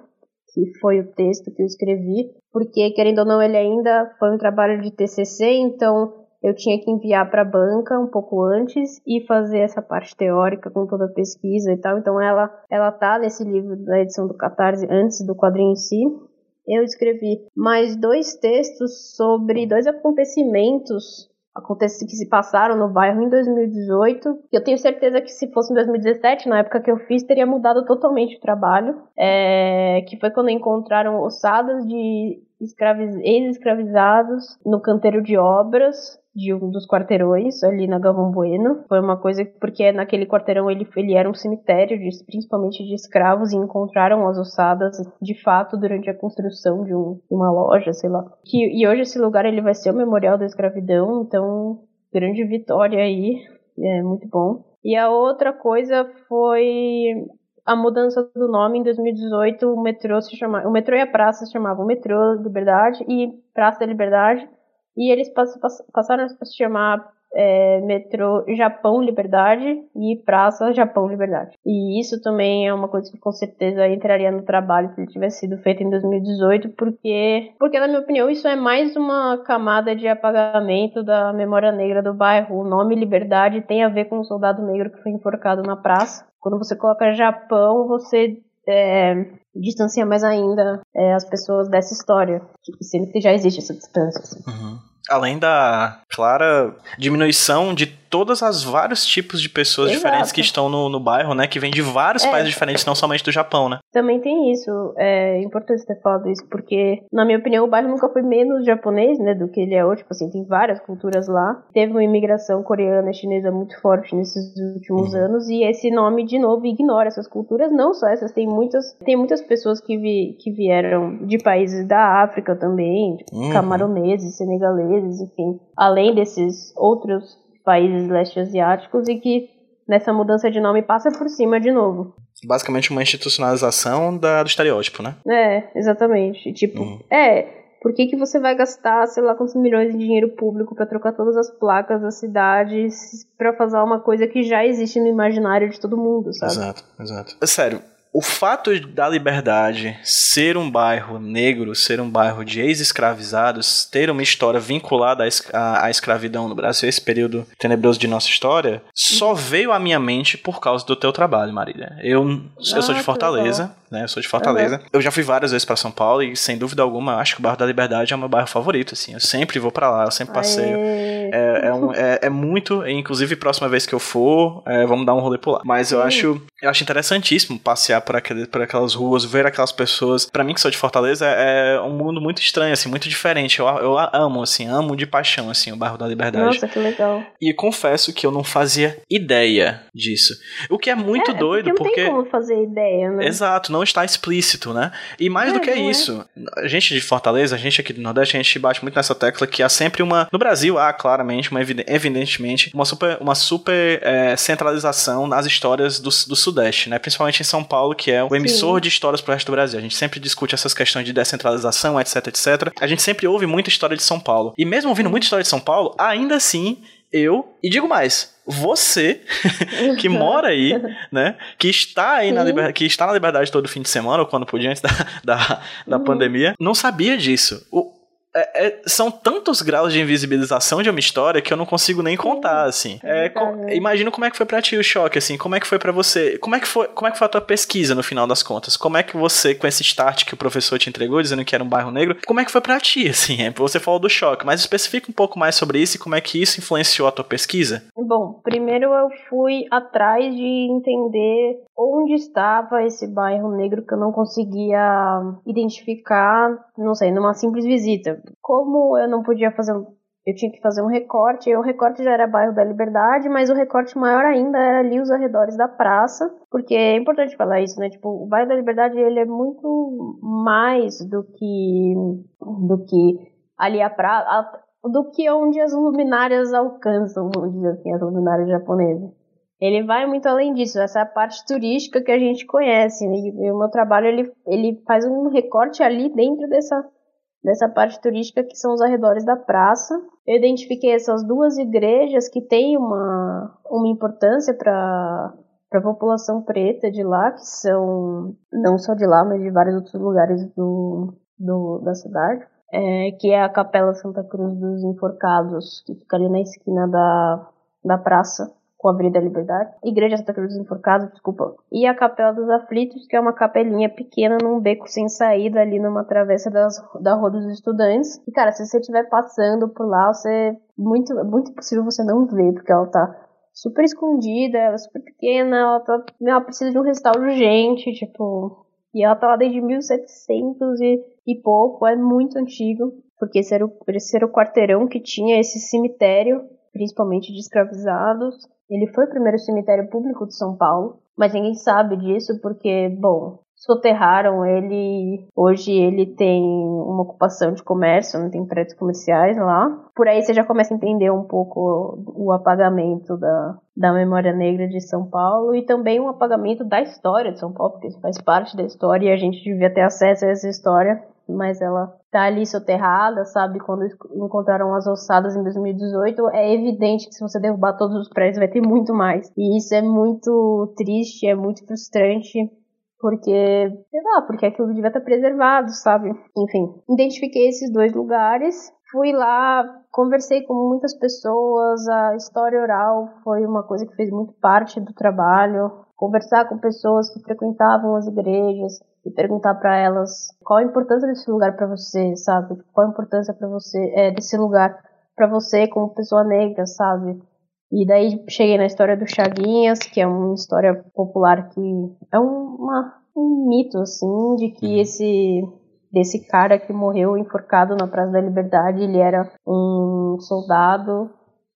que foi o texto que eu escrevi, porque querendo ou não ele ainda foi um trabalho de TCC, então eu tinha que enviar para a banca um pouco antes e fazer essa parte teórica com toda a pesquisa e tal. Então ela ela tá nesse livro da edição do Catarse antes do quadrinho em si. Eu escrevi mais dois textos sobre dois acontecimentos acontece que se passaram no bairro em 2018. Eu tenho certeza que se fosse em 2017, na época que eu fiz, teria mudado totalmente o trabalho. É, que foi quando encontraram ossadas de ex-escravizados no canteiro de obras de um dos quarteirões ali na Galvão Bueno. Foi uma coisa porque naquele quarteirão ele, ele era um cemitério, de, principalmente de escravos, e encontraram as ossadas de fato durante a construção de um, uma loja, sei lá. Que, e hoje esse lugar ele vai ser o memorial da escravidão, então grande vitória aí, é muito bom. E a outra coisa foi a mudança do nome em 2018, o metrô se chamava, o metrô e a praça se chamavam Metrô Liberdade e Praça da Liberdade e eles passaram a se chamar é, metrô Japão Liberdade e Praça Japão Liberdade. E isso também é uma coisa que com certeza entraria no trabalho se ele tivesse sido feito em 2018, porque, porque na minha opinião isso é mais uma camada de apagamento da memória negra do bairro. O nome Liberdade tem a ver com um soldado negro que foi enforcado na praça. Quando você coloca Japão, você é, distancia mais ainda é, as pessoas dessa história, sendo que já existe essa distância. Assim. Uhum. Além da clara diminuição de todas as vários tipos de pessoas Exato. diferentes que estão no, no bairro, né? Que vêm de vários é. países diferentes, não somente do Japão, né? Também tem isso. É importante ter falado isso, porque, na minha opinião, o bairro nunca foi menos japonês, né? Do que ele é hoje. Tipo assim, tem várias culturas lá. Teve uma imigração coreana e chinesa muito forte nesses últimos uhum. anos. E esse nome, de novo, ignora essas culturas. Não só essas, tem muitas, tem muitas pessoas que, vi, que vieram de países da África também, tipo, uhum. camaroneses, senegaleses, enfim. Além desses outros países leste asiáticos e que nessa mudança de nome passa por cima de novo. Basicamente uma institucionalização da, do estereótipo, né? É, exatamente. Tipo, uhum. é, Por que, que você vai gastar, sei lá, quantos milhões de dinheiro público para trocar todas as placas das cidades para fazer uma coisa que já existe no imaginário de todo mundo, sabe? Exato, exato. É sério, o fato da liberdade ser um bairro negro, ser um bairro de ex-escravizados, ter uma história vinculada à, escravidão no Brasil, esse período tenebroso de nossa história, só veio à minha mente por causa do teu trabalho, Marília. Eu, ah, eu sou de ah, Fortaleza, né? Eu sou de Fortaleza. Uhum. Eu já fui várias vezes para São Paulo e, sem dúvida alguma, acho que o bairro da Liberdade é o meu bairro favorito, assim. Eu sempre vou para lá, eu sempre passeio. É, é, um, é, é, muito, inclusive, próxima vez que eu for, é, vamos dar um rolê por lá. Mas eu acho, eu acho interessantíssimo passear por, aquele, por aquelas ruas, ver aquelas pessoas. para mim, que sou de Fortaleza, é, é um mundo muito estranho, assim, muito diferente. Eu, eu amo, assim, amo de paixão, assim, o bairro da Liberdade. Nossa, que legal. E confesso que eu não fazia ideia disso. O que é muito é, doido, porque. Não tem como fazer ideia, né? Exato, não está explícito, né? E mais é, do que isso, a gente de Fortaleza, a gente aqui do Nordeste, a gente bate muito nessa tecla que há sempre uma. No Brasil, há claramente, uma evidentemente, uma super, uma super é, centralização nas histórias do, do Sudeste, né? Principalmente em São Paulo, que é o emissor Sim. de histórias pro resto do Brasil. A gente sempre discute essas questões de descentralização, etc, etc. A gente sempre ouve muita história de São Paulo. E mesmo ouvindo muita história de São Paulo, ainda assim, eu, e digo mais, você que mora aí, né, que está aí na liberdade, que está na liberdade todo fim de semana ou quando podia antes da, da, da uhum. pandemia, não sabia disso. O, é, é, são tantos graus de invisibilização de uma história que eu não consigo nem contar, assim. É, com, imagino como é que foi pra ti o choque, assim, como é que foi para você, como é que foi, como é que foi a tua pesquisa no final das contas? Como é que você, com esse start que o professor te entregou, dizendo que era um bairro negro, como é que foi pra ti, assim? É, você falou do choque, mas especifica um pouco mais sobre isso e como é que isso influenciou a tua pesquisa? Bom, primeiro eu fui atrás de entender onde estava esse bairro negro que eu não conseguia identificar, não sei, numa simples visita como eu não podia fazer eu tinha que fazer um recorte, e o recorte já era bairro da Liberdade, mas o recorte maior ainda era ali os arredores da praça, porque é importante falar isso, né? Tipo, o bairro da Liberdade ele é muito mais do que do que ali a praça, do que onde as luminárias alcançam, vamos dizer assim, as luminárias japonesas. Ele vai muito além disso, essa é a parte turística que a gente conhece, né? E o meu trabalho ele, ele faz um recorte ali dentro dessa dessa parte turística que são os arredores da praça. Eu identifiquei essas duas igrejas que têm uma, uma importância para para a população preta de lá, que são não só de lá, mas de vários outros lugares do, do da cidade, é, que é a Capela Santa Cruz dos Enforcados, que fica ali na esquina da, da praça com a Avenida Liberdade, Igreja Santa Cruz dos Enforcados, desculpa, e a Capela dos Aflitos, que é uma capelinha pequena num beco sem saída ali numa travessa das, da Rua dos Estudantes. E cara, se você estiver passando por lá, você muito muito possível você não ver, porque ela tá super escondida, ela é super pequena, ela tá, ela precisa de um restauro urgente, tipo, e ela tá lá desde 1700 e, e pouco, é muito antigo, porque esse era, o, esse era o quarteirão que tinha esse cemitério, principalmente de escravizados, ele foi o primeiro cemitério público de São Paulo, mas ninguém sabe disso porque, bom, soterraram ele. Hoje ele tem uma ocupação de comércio, não tem prédios comerciais lá. Por aí você já começa a entender um pouco o apagamento da, da memória negra de São Paulo e também o apagamento da história de São Paulo, porque isso faz parte da história e a gente devia ter acesso a essa história mas ela tá ali soterrada, sabe? Quando encontraram as ossadas em 2018, é evidente que se você derrubar todos os prédios vai ter muito mais. E isso é muito triste, é muito frustrante, porque, sei lá, porque aquilo devia estar preservado, sabe? Enfim, identifiquei esses dois lugares, fui lá, conversei com muitas pessoas, a história oral foi uma coisa que fez muito parte do trabalho, conversar com pessoas que frequentavam as igrejas, e perguntar para elas qual a importância desse lugar para você, sabe? Qual a importância para você é, desse lugar para você como pessoa negra, sabe? E daí cheguei na história do Chaguinhas, que é uma história popular que é uma, um mito assim de que uhum. esse desse cara que morreu enforcado na Praça da Liberdade, ele era um soldado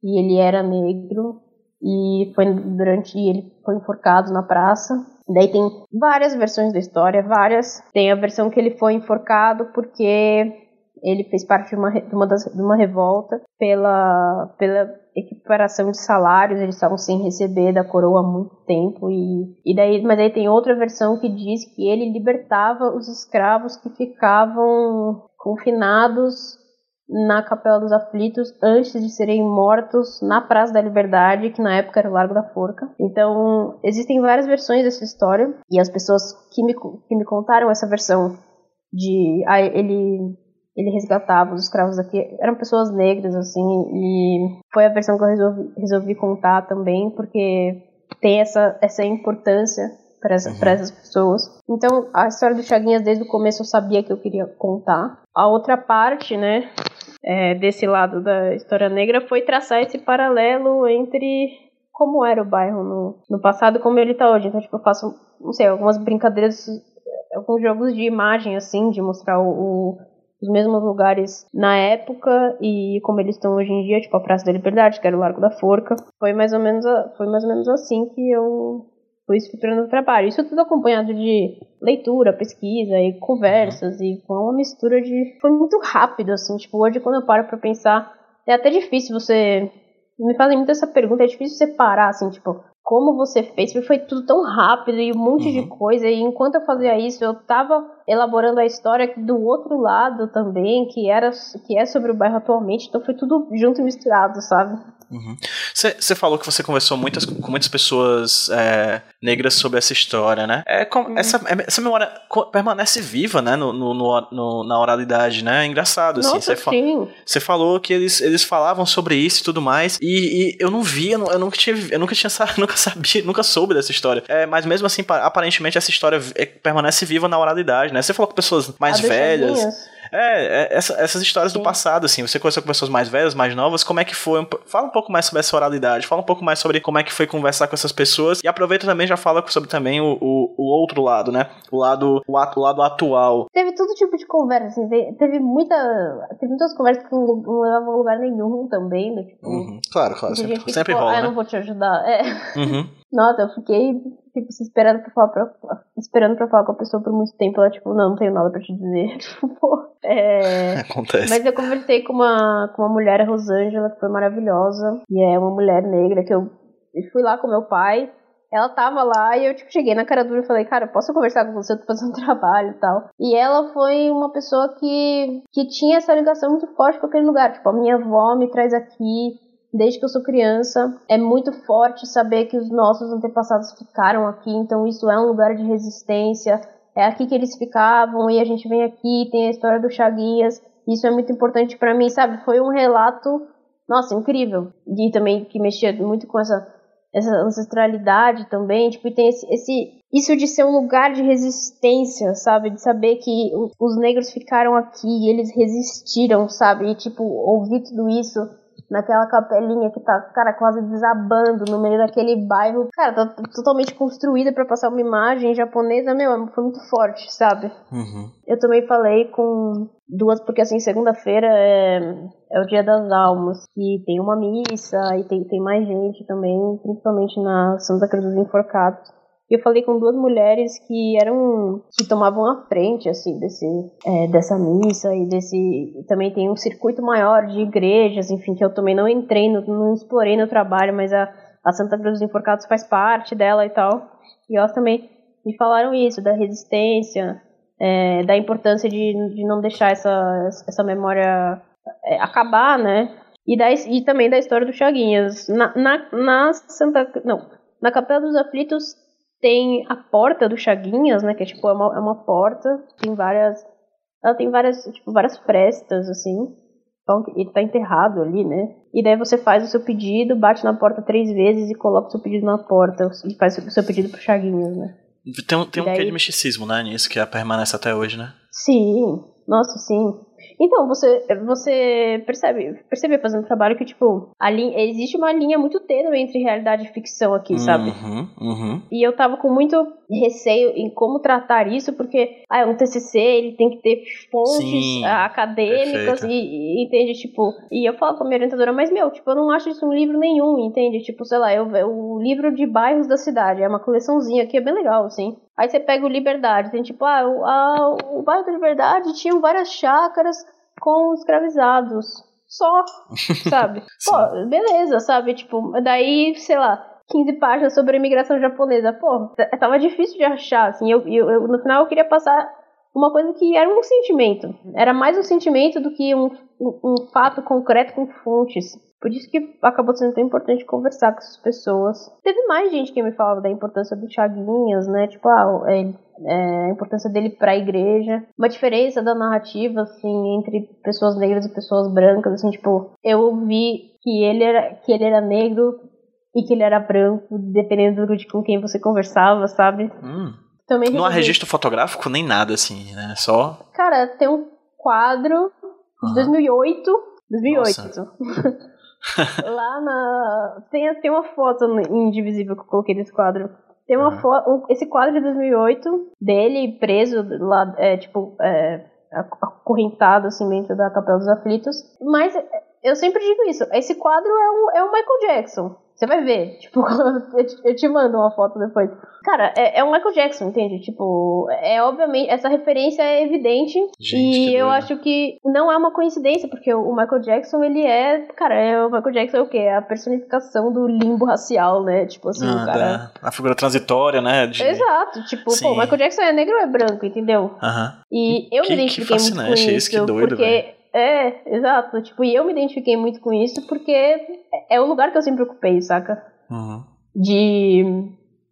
e ele era negro e foi durante ele foi enforcado na praça Daí tem várias versões da história, várias. Tem a versão que ele foi enforcado porque ele fez parte de uma, de uma, das, de uma revolta pela, pela equiparação de salários, eles estavam sem receber da coroa há muito tempo e, e daí, mas aí tem outra versão que diz que ele libertava os escravos que ficavam confinados na Capela dos Aflitos antes de serem mortos na Praça da Liberdade, que na época era o Largo da Forca. Então, existem várias versões dessa história e as pessoas que me, que me contaram essa versão de ah, ele ele resgatava os escravos aqui eram pessoas negras assim e foi a versão que eu resolvi, resolvi contar também porque tem essa essa importância para essa, uhum. essas pessoas. Então, a história do Chaguinhas desde o começo eu sabia que eu queria contar. A outra parte, né, é, desse lado da história negra foi traçar esse paralelo entre como era o bairro no, no passado e como ele está hoje. Então, tipo, eu faço, não sei, algumas brincadeiras, alguns jogos de imagem, assim, de mostrar o, o os mesmos lugares na época e como eles estão hoje em dia, tipo a Praça da Liberdade, que era o Largo da Forca. Foi mais ou menos, foi mais ou menos assim que eu fui estruturando o trabalho. Isso tudo acompanhado de leitura, pesquisa e conversas e foi uma mistura de foi muito rápido assim, tipo, hoje quando eu paro para pensar, é até difícil você me fazem muito essa pergunta, é difícil você parar assim, tipo, como você fez, porque foi tudo tão rápido e um monte uhum. de coisa. E enquanto eu fazia isso, eu tava elaborando a história do outro lado também, que era que é sobre o bairro atualmente. Então foi tudo junto e misturado, sabe? Você uhum. falou que você conversou muitas, com muitas pessoas é, negras sobre essa história, né? É, com, uhum. essa, essa memória permanece viva, né? No, no, no, na oralidade, né? É engraçado, assim. Você fa falou que eles, eles falavam sobre isso e tudo mais. E, e eu não via, eu, eu, nunca tinha, eu nunca tinha nunca sabia, nunca soube dessa história. É, mas mesmo assim, aparentemente essa história é, permanece viva na oralidade, né? Você falou com pessoas mais velhas. É, é essa, essas histórias Sim. do passado, assim. Você conversou com pessoas mais velhas, mais novas, como é que foi? Fala um pouco mais sobre essa oralidade, fala um pouco mais sobre como é que foi conversar com essas pessoas. E aproveita também já fala sobre também o, o, o outro lado, né? O lado, o, o lado atual. Teve todo tipo de conversa, assim, teve muita. Teve muitas conversas que não levavam a lugar nenhum também, né? Tipo, uhum. Claro, claro. Sempre, sempre tipo, rola. Ah, né? não vou te ajudar. É. Uhum. Nossa, eu fiquei tipo, esperando pra falar pra, esperando pra falar com a pessoa por muito tempo. Ela, tipo, não, não tenho nada pra te dizer. Tipo, é... Acontece. Mas eu conversei com uma, com uma mulher, a Rosângela, que foi maravilhosa. E é uma mulher negra que eu, fui lá com meu pai. Ela tava lá e eu, tipo, cheguei na cara dura e falei, cara, posso conversar com você? Eu tô fazendo um trabalho e tal. E ela foi uma pessoa que, que tinha essa ligação muito forte com aquele lugar. Tipo, a minha avó me traz aqui, desde que eu sou criança. É muito forte saber que os nossos antepassados ficaram aqui, então isso é um lugar de resistência. É aqui que eles ficavam e a gente vem aqui, tem a história do Chaguinhas. Isso é muito importante para mim, sabe? Foi um relato, nossa, incrível. E também que mexia muito com essa, essa ancestralidade também, tipo, e tem esse, esse isso de ser um lugar de resistência, sabe? De saber que os negros ficaram aqui e eles resistiram, sabe? E, tipo, ouvir tudo isso naquela capelinha que tá, cara, quase desabando no meio daquele bairro. Cara, tá totalmente construída para passar uma imagem japonesa, meu, foi muito forte, sabe? Uhum. Eu também falei com duas, porque assim, segunda-feira é, é o dia das almas, e tem uma missa, e tem, tem mais gente também, principalmente na Santa Cruz dos Enforcados. Eu falei com duas mulheres que eram que tomavam a frente assim desse é, dessa missa e desse também tem um circuito maior de igrejas, enfim, que eu também não entrei, no, não explorei no trabalho, mas a, a Santa Cruz dos Enforcados faz parte dela e tal. E elas também me falaram isso da resistência, é, da importância de, de não deixar essa essa memória é, acabar, né? E, da, e também da história do Chaguinhas. Na, na, na Santa. Não. Na Capela dos Aflitos tem a porta do Chaguinhas, né? Que é tipo, é uma, é uma porta, tem várias. Ela tem várias, tipo, várias frestas, assim. Então, ele tá enterrado ali, né? E daí você faz o seu pedido, bate na porta três vezes e coloca o seu pedido na porta. E faz o seu pedido pro Chaguinhas, né? Tem, tem um daí... quê de misticismo, né, nisso, que permanece até hoje, né? Sim, nossa, sim. Então, você, você percebe, percebe fazendo trabalho que, tipo, a linha, existe uma linha muito tênue entre realidade e ficção aqui, sabe? Uhum, uhum. E eu tava com muito receio em como tratar isso, porque ah, é um TCC, ele tem que ter fontes Sim, acadêmicas e, e, entende, tipo, e eu falo com a minha orientadora, mas meu, tipo, eu não acho isso um livro nenhum, entende? Tipo, sei lá, eu, o livro de bairros da cidade, é uma coleçãozinha que é bem legal, assim. Aí você pega o Liberdade, tem tipo, ah, o, a, o bairro da Liberdade tinha várias chácaras com escravizados. Só, sabe? Pô, beleza, sabe? Tipo, daí, sei lá, 15 páginas sobre a imigração japonesa. Pô, tava difícil de achar, assim. Eu, eu, eu, no final eu queria passar uma coisa que era um sentimento. Era mais um sentimento do que um, um, um fato concreto com fontes. Por isso que acabou sendo tão importante conversar com essas pessoas. Teve mais gente que me falava da importância do Chaguinhas, né? Tipo, ah, é, é, a importância dele para a igreja. Uma diferença da narrativa, assim, entre pessoas negras e pessoas brancas, assim, tipo, eu vi que ele era, que ele era negro e que ele era branco, dependendo de com quem você conversava, sabe? Hum. Também não há registro fotográfico nem nada, assim, né? Só. Cara, tem um quadro de uhum. 2008. 2008. Lá na. Tem, tem uma foto indivisível que eu coloquei desse quadro. Tem uma uhum. foto. Um, esse quadro de 2008, dele preso lá, é, tipo, é, acorrentado assim dentro da Capela dos Aflitos. Mas eu sempre digo isso: esse quadro é um, é um Michael Jackson. Você vai ver, tipo, eu te mando uma foto depois. Cara, é, é o Michael Jackson, entende? Tipo, é obviamente, essa referência é evidente. Gente, e eu acho que não é uma coincidência, porque o Michael Jackson, ele é. Cara, é, o Michael Jackson é o quê? É a personificação do limbo racial, né? Tipo assim, ah, cara. Da, a figura transitória, né? De... Exato. Tipo, Sim. pô, o Michael Jackson é negro ou é branco, entendeu? Aham. Uh -huh. E eu que, me identifiquei muito com isso. isso que doido, porque. Véio é, exato. Tipo, e eu me identifiquei muito com isso porque é o lugar que eu sempre ocupei, saca? Uhum. De,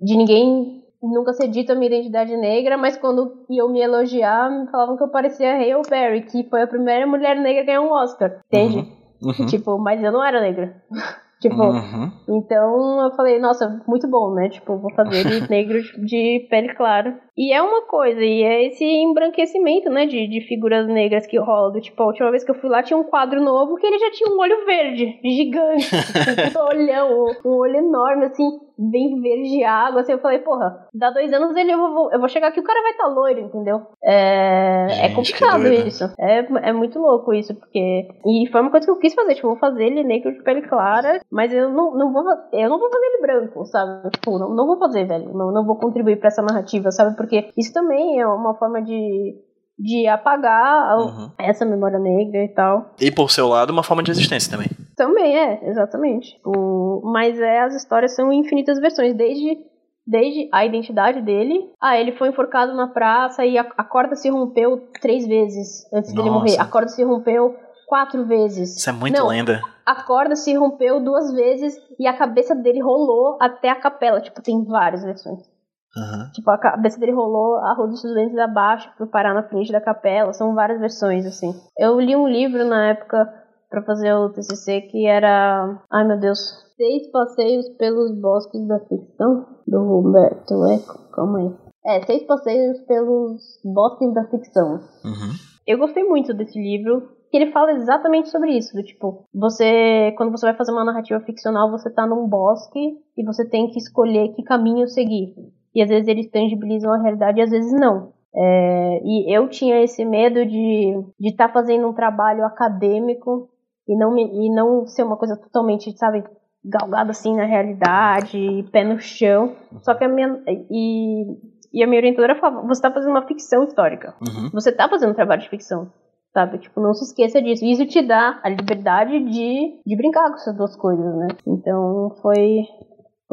de ninguém nunca ser dito a minha identidade negra, mas quando iam me elogiar, me falavam que eu parecia Hale Berry, que foi a primeira mulher negra a ganhar um Oscar, entende? Uhum. Uhum. Tipo, mas eu não era negra. Tipo, uhum. então eu falei, nossa, muito bom, né? Tipo, vou fazer ele negro de pele clara. E é uma coisa, e é esse embranquecimento, né, de, de figuras negras que rola. Do, tipo, a última vez que eu fui lá tinha um quadro novo que ele já tinha um olho verde, gigante, um olhão, um olho enorme, assim, bem verde água, assim, eu falei, porra, dá dois anos ele, eu vou, eu vou chegar aqui o cara vai estar tá loiro, entendeu? É, é Gente, é complicado isso. É, é muito louco isso, porque. E foi uma coisa que eu quis fazer, tipo, vou fazer ele negro de pele clara, mas eu não, não vou eu não vou fazer ele branco, sabe? Tipo, não, não vou fazer, velho. Não, não vou contribuir pra essa narrativa, sabe? Porque isso também é uma forma de de apagar uhum. essa memória negra e tal. E por seu lado, uma forma de existência também. Também é, exatamente. O, mas é, as histórias são infinitas versões, desde, desde a identidade dele. Ah, ele foi enforcado na praça e a, a corda se rompeu três vezes antes Nossa. dele morrer. A corda se rompeu quatro vezes. Isso é muito Não, lenda. A corda se rompeu duas vezes e a cabeça dele rolou até a capela. Tipo, tem várias versões. Uhum. Tipo, a cabeça dele rolou a Rua dos Estudantes abaixo para parar na frente da capela. São várias versões, assim. Eu li um livro na época para fazer o TCC que era, ai meu Deus, seis passeios pelos bosques da ficção do Roberto Eco. Calma aí. É, seis passeios pelos bosques da ficção. Uhum. Eu gostei muito desse livro, que ele fala exatamente sobre isso, do tipo, você, quando você vai fazer uma narrativa ficcional, você tá num bosque e você tem que escolher que caminho seguir. E às vezes eles tangibilizam a realidade e às vezes não. É, e eu tinha esse medo de estar de tá fazendo um trabalho acadêmico e não, me, e não ser uma coisa totalmente, sabe, galgada assim na realidade, pé no chão. Só que a minha. E, e a minha orientadora falava: você está fazendo uma ficção histórica. Uhum. Você está fazendo um trabalho de ficção. Sabe? Tipo, não se esqueça disso. E isso te dá a liberdade de, de brincar com essas duas coisas, né? Então foi,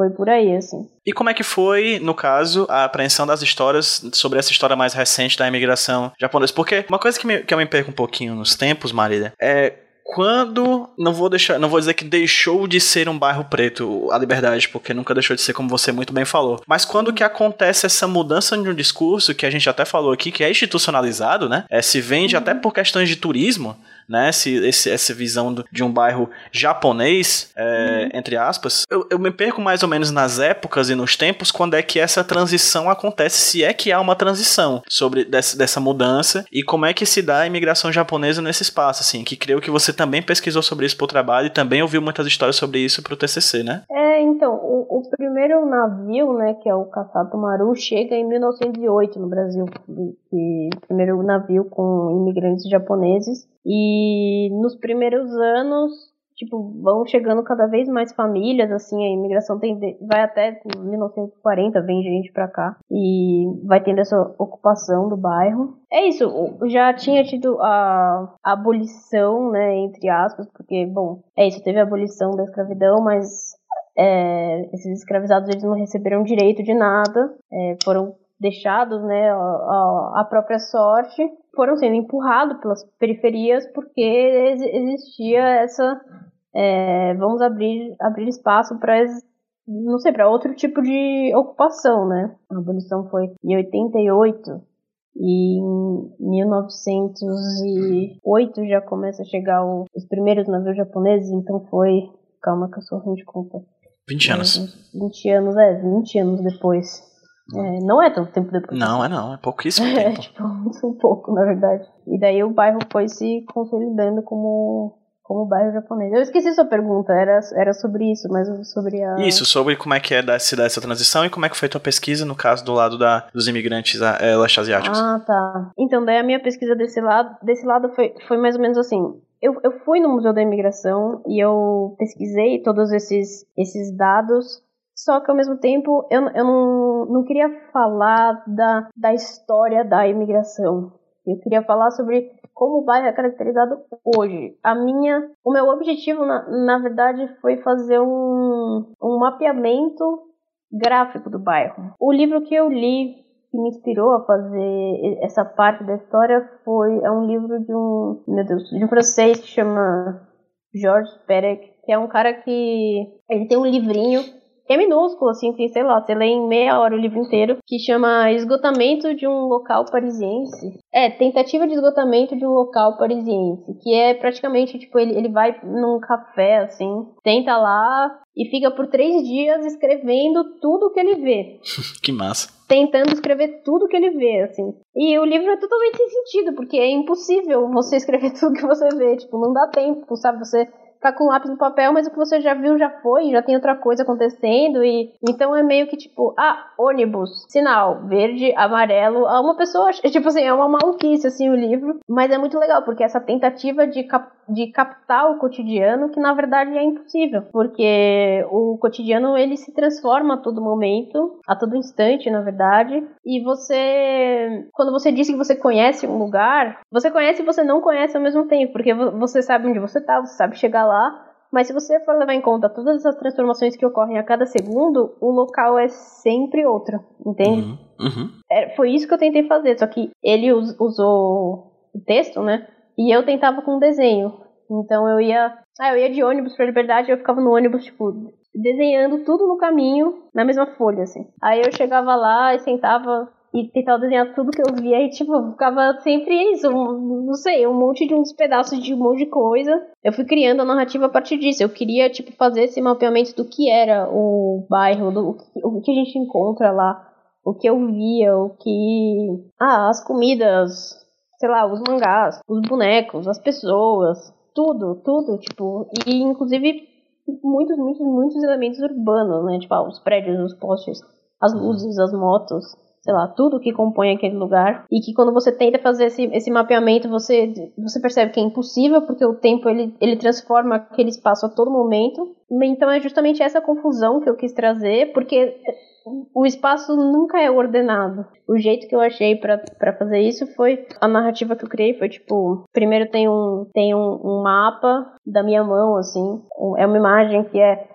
foi por aí, assim. E como é que foi, no caso, a apreensão das histórias sobre essa história mais recente da imigração japonesa? Porque uma coisa que, me, que eu me perco um pouquinho nos tempos, Marília, é quando não vou deixar, não vou dizer que deixou de ser um bairro preto a liberdade, porque nunca deixou de ser como você muito bem falou. Mas quando que acontece essa mudança de um discurso que a gente até falou aqui, que é institucionalizado, né? É, se vende uhum. até por questões de turismo, né? Esse, esse, essa visão do, de um bairro japonês, é, uhum. entre aspas. Eu, eu me perco mais ou menos nas épocas e nos tempos quando é que essa transição acontece, se é que há uma transição sobre dessa, dessa mudança e como é que se dá a imigração japonesa nesse espaço, assim, que creio que você também pesquisou sobre isso pro trabalho e também ouviu muitas histórias sobre isso pro TCC, né? É, então, o, o primeiro navio, né, que é o Kasato Maru, chega em 1908 no Brasil, que primeiro navio com imigrantes japoneses e nos primeiros anos, tipo, vão chegando cada vez mais famílias, assim, a imigração tem, vai até 1940, vem gente pra cá, e vai tendo essa ocupação do bairro. É isso, já tinha tido a, a abolição, né, entre aspas, porque, bom, é isso, teve a abolição da escravidão, mas é, esses escravizados eles não receberam direito de nada, é, foram deixados né, a, própria sorte, foram sendo empurrados pelas periferias porque existia essa é, vamos abrir abrir espaço para não sei para outro tipo de ocupação, né? A abolição foi em 88 e em 1908 já começa a chegar os primeiros navios japoneses, então foi calma que eu sou ruim de conta. 20 anos. 20 anos, é, 20 anos depois. É, não é tanto tempo depois. Não, é não, é pouquíssimo é, tempo. É, tipo, um pouco, na verdade. E daí o bairro foi se consolidando como como bairro japonês. Eu esqueci sua pergunta, era, era sobre isso, mas sobre a. Isso, sobre como é que é se dar essa transição e como é que foi tua pesquisa no caso do lado da, dos imigrantes é, leste asiáticos. Ah, tá. Então, daí a minha pesquisa desse lado, desse lado foi, foi mais ou menos assim. Eu, eu fui no Museu da Imigração e eu pesquisei todos esses, esses dados só que ao mesmo tempo eu, eu não, não queria falar da, da história da imigração. Eu queria falar sobre como o bairro é caracterizado hoje. A minha, o meu objetivo na, na verdade foi fazer um, um mapeamento gráfico do bairro. O livro que eu li que me inspirou a fazer essa parte da história foi é um livro de um meu Deus de um francês que chama Georges Perec que é um cara que ele tem um livrinho é minúsculo, assim, que, sei lá, você lê em meia hora o livro inteiro, que chama Esgotamento de um Local Parisiense. É, Tentativa de Esgotamento de um Local Parisiense, que é praticamente, tipo, ele, ele vai num café, assim, tenta lá e fica por três dias escrevendo tudo que ele vê. que massa. Tentando escrever tudo que ele vê, assim. E o livro é totalmente sem sentido, porque é impossível você escrever tudo que você vê, tipo, não dá tempo, sabe? Você tá com lápis no papel, mas o que você já viu já foi, já tem outra coisa acontecendo e então é meio que tipo, ah, ônibus, sinal, verde, amarelo, uma pessoa, tipo assim, é uma maluquice assim o livro, mas é muito legal porque essa tentativa de, cap de captar o cotidiano que na verdade é impossível, porque o cotidiano ele se transforma a todo momento, a todo instante, na verdade, e você quando você disse que você conhece um lugar, você conhece e você não conhece ao mesmo tempo, porque você sabe onde você tá, você sabe chegar lá, mas se você for levar em conta todas essas transformações que ocorrem a cada segundo, o local é sempre outro, entende? Uhum, uhum. É, foi isso que eu tentei fazer, só que ele us usou o texto, né? E eu tentava com desenho. Então eu ia. Ah, eu ia de ônibus pra liberdade eu ficava no ônibus, tipo, desenhando tudo no caminho, na mesma folha, assim. Aí eu chegava lá e sentava e tentava desenhar tudo que eu via e, tipo, ficava sempre isso, um, não sei, um monte de uns pedaços de um monte de coisa. Eu fui criando a narrativa a partir disso. Eu queria, tipo, fazer esse mapeamento do que era o bairro, do o que a gente encontra lá, o que eu via, o que. Ah, as comidas, sei lá, os mangás, os bonecos, as pessoas, tudo, tudo, tipo, e inclusive muitos, muitos, muitos elementos urbanos, né? Tipo, ah, os prédios, os postes, as luzes, as motos sei lá, tudo que compõe aquele lugar. E que quando você tenta fazer esse, esse mapeamento, você, você percebe que é impossível, porque o tempo ele, ele transforma aquele espaço a todo momento. Então é justamente essa confusão que eu quis trazer, porque o espaço nunca é ordenado. O jeito que eu achei para fazer isso foi a narrativa que eu criei foi tipo, primeiro tem um tem um, um mapa da minha mão assim, é uma imagem que é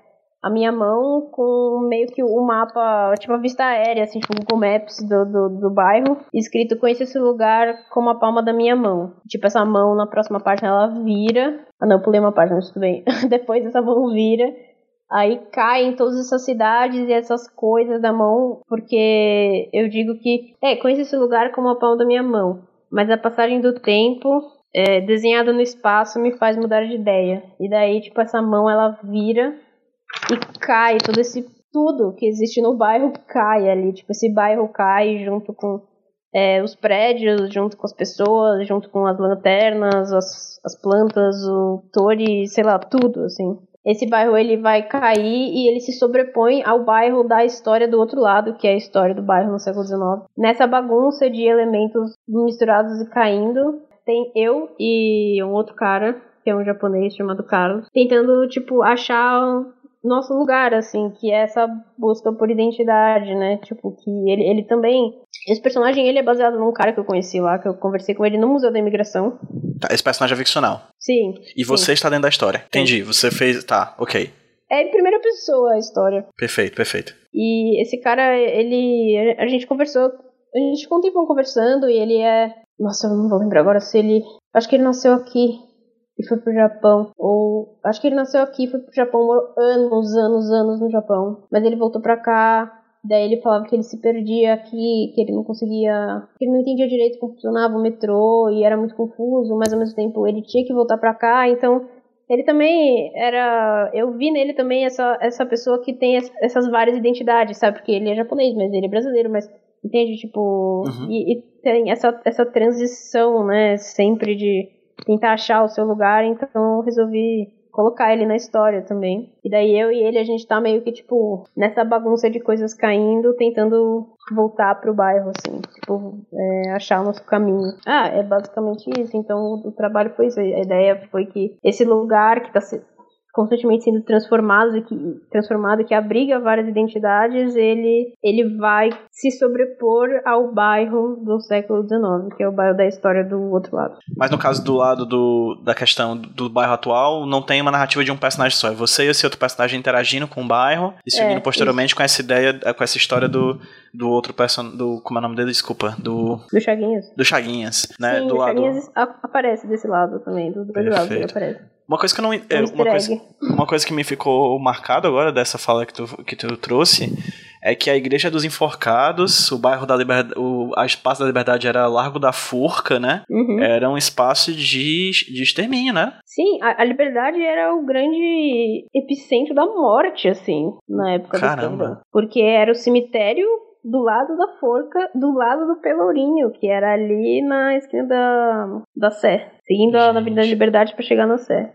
a minha mão com meio que o mapa, tipo a vista aérea, assim, tipo Google Maps do, do, do bairro, escrito conheça esse lugar como a palma da minha mão. Tipo, essa mão na próxima página ela vira. Ah não, pulei uma página, mas tudo bem. Depois essa mão vira. Aí cai em todas essas cidades e essas coisas da mão, porque eu digo que, é, conheça esse lugar como a palma da minha mão. Mas a passagem do tempo é, desenhada no espaço me faz mudar de ideia. E daí, tipo, essa mão ela vira e cai todo esse tudo que existe no bairro cai ali, tipo esse bairro cai junto com é, os prédios, junto com as pessoas, junto com as lanternas, as, as plantas, o torre, sei lá, tudo assim. Esse bairro ele vai cair e ele se sobrepõe ao bairro da história do outro lado, que é a história do bairro no século XIX. Nessa bagunça de elementos misturados e caindo, tem eu e um outro cara que é um japonês chamado Carlos, tentando, tipo, achar nosso lugar, assim, que é essa busca por identidade, né? Tipo, que ele, ele também. Esse personagem ele é baseado num cara que eu conheci lá, que eu conversei com ele no Museu da Imigração. Tá, esse personagem é ficcional. Sim. E você sim. está dentro da história. Entendi. Você fez. Tá, ok. É em primeira pessoa a história. Perfeito, perfeito. E esse cara, ele. A gente conversou. A gente ficou um tempo conversando e ele é. Nossa, eu não vou lembrar agora se ele. Acho que ele nasceu aqui e foi pro Japão. Ou. Acho que ele nasceu aqui foi pro Japão, morou anos, anos, anos no Japão. Mas ele voltou pra cá. Daí ele falava que ele se perdia aqui, que ele não conseguia. que ele não entendia direito como funcionava o metrô e era muito confuso, mas ao mesmo tempo ele tinha que voltar pra cá, então. Ele também era. Eu vi nele também essa, essa pessoa que tem essas várias identidades, sabe? Porque ele é japonês, mas ele é brasileiro, mas. Entende? Tipo. Uhum. E, e tem essa, essa transição, né? Sempre de tentar achar o seu lugar, então eu resolvi colocar ele na história também. E daí eu e ele, a gente tá meio que, tipo, nessa bagunça de coisas caindo, tentando voltar pro bairro, assim, tipo, é, achar o nosso caminho. Ah, é basicamente isso. Então o, trabalho foi isso. A ideia foi que esse lugar que tá se constantemente sendo transformado e que transformado que abriga várias identidades ele ele vai se sobrepor ao bairro do século XIX que é o bairro da história do outro lado. Mas no caso do lado do, da questão do bairro atual não tem uma narrativa de um personagem só. É você e esse outro personagem interagindo com o bairro e seguindo É, posteriormente com essa ideia com essa história do, do outro personagem do como é o nome dele? Desculpa do do Chaguinhas. do Chaguinhas né? Sim, do o lado Chaguinhas aparece desse lado também dos dois lados ele aparece Uma coisa que não. É, uma, coisa, uma coisa que me ficou marcado agora dessa fala que tu, que tu trouxe é que a Igreja dos Enforcados, o bairro da Liberdade. O a Espaço da Liberdade era Largo da Forca, né? Uhum. Era um espaço de, de extermínio, né? Sim, a, a Liberdade era o grande epicentro da morte, assim, na época da Caramba. Porque era o cemitério do lado da forca, do lado do Pelourinho, que era ali na esquina da, da Sé. Seguindo a Gente. Avenida da Liberdade pra chegar na Sé.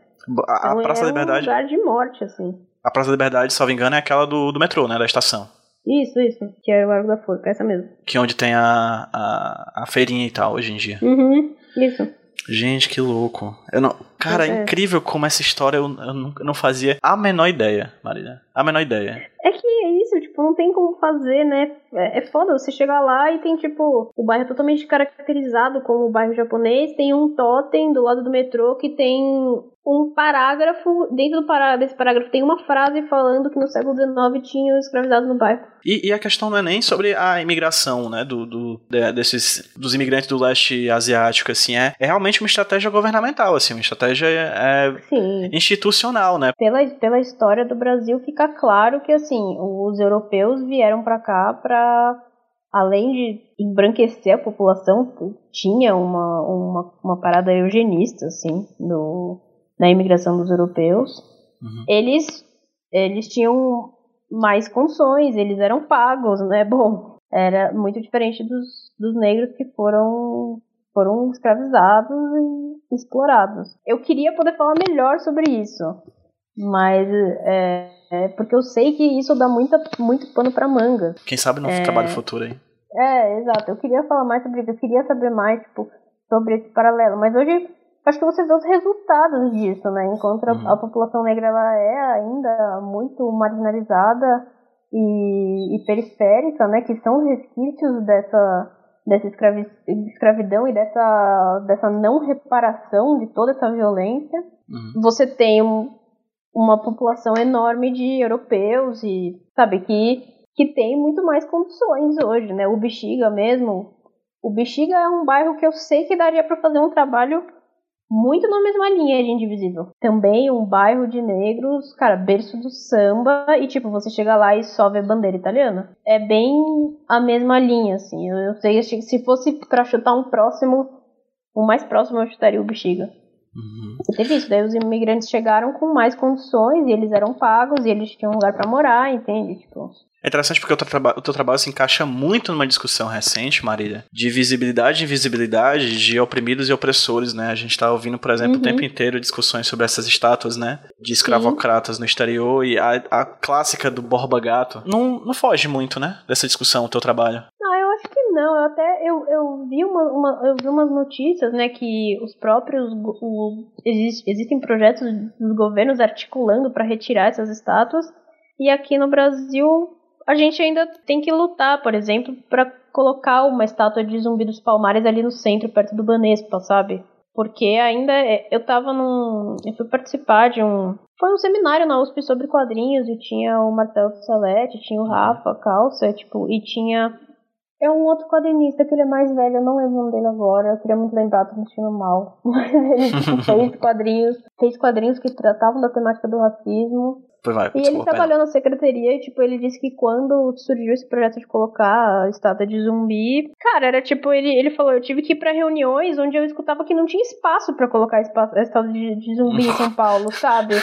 A, a Então Praça da é Liberdade. um lugar de morte, assim. A Praça da Liberdade, se não me engano, é aquela do, do metrô, né? Da estação. Isso, isso. Que é o Largo da Forca, essa mesmo. Que é onde tem a, a, a feirinha e tal, hoje em dia. Uhum, isso. Gente, que louco. Eu não... Cara, é é. incrível como essa história eu, eu não, fazia a menor ideia, Marília. A menor ideia. É que é isso, tipo, não tem como fazer, né? É, é foda, você chegar lá e tem, tipo, o bairro totalmente caracterizado como o bairro japonês, tem um totem do lado do metrô que tem um parágrafo, dentro do pará desse parágrafo tem uma frase falando que no século XIX tinham escravizado no bairro. E, e a questão não é nem sobre a imigração, né, do, do- de- desses, dos imigrantes do leste asiático, assim, é, é realmente uma estratégia governamental, assim, uma estratégia é, Sim. institucional, né? Pela, pela história do Brasil fica claro que, assim, os europeus vieram pra cá pra, além de embranquecer a população, tinha uma, uma, uma parada eugenista, assim, no, na imigração dos europeus. Uhum. Eles, eles tinham mais condições, eles eram pagos, né? Bom, era muito diferente dos, dos negros que foram foram escravizados e explorados. Eu queria poder falar melhor sobre isso, mas é, é porque eu sei que isso dá muita, muito pano pra manga. Quem sabe no É. trabalho futuro aí. É, exato. Eu queria falar mais sobre isso. Eu queria saber mais, tipo, sobre esse paralelo. Mas hoje acho que você vê os resultados disso, né? Enquanto a- Uhum. a população negra ela é ainda muito marginalizada e, e periférica, né? Que são os resquícios dessa dessa escravi escravidão e dessa dessa não reparação de toda essa violência. Uhum. Você tem um- uma população enorme de europeus e sabe que que tem muito mais condições hoje, né? O Bexiga mesmo, o Bexiga é um bairro que eu sei que daria para fazer um trabalho muito na mesma linha de Indivisível. Também um bairro de negros, cara, berço do samba e tipo, você chega lá e só vê bandeira italiana. É bem a mesma linha, assim. Eu, eu sei se fosse para chutar um próximo, o mais próximo eu chutaria o Bexiga. Uhum. Teve isso, daí os imigrantes chegaram com mais condições e eles eram pagos e eles tinham um lugar pra morar, entende? Tipo, É interessante porque o teu, traba- o teu trabalho se encaixa muito numa discussão recente, Marília, de visibilidade e invisibilidade de oprimidos e opressores, né? A gente tá ouvindo, por exemplo, o Uhum. tempo inteiro discussões sobre essas estátuas, né? De escravocratas no exterior e a, a clássica do Borba Gato. Não, não foge muito, né? Dessa discussão, o teu trabalho. que não, eu até eu, eu vi uma, uma, eu vi umas notícias, né, que os próprios o, exist, existem projetos dos governos articulando para retirar essas estátuas e aqui no Brasil a gente ainda tem que lutar, por exemplo, para colocar uma estátua de Zumbi dos Palmares ali no centro, perto do Banespa, sabe? Porque ainda é, eu tava num. Eu fui participar de um. Foi um seminário na USP sobre quadrinhos e tinha o Marcelo Salete, tinha o Rafa Calça, tipo, e tinha. É um outro quadrinista que ele é mais velho, eu não lembro o nome dele agora, eu queria muito lembrar, tô me sentindo mal. Mas ele fez quadrinhos, fez quadrinhos que tratavam da temática do racismo. Vai, e ele trabalhou na secretaria e, tipo, ele disse que quando surgiu esse projeto de colocar a estátua de zumbi, cara, era tipo, ele, ele falou, eu tive que ir pra reuniões onde eu escutava que não tinha espaço para colocar a estátua de, de zumbi em São Paulo, sabe?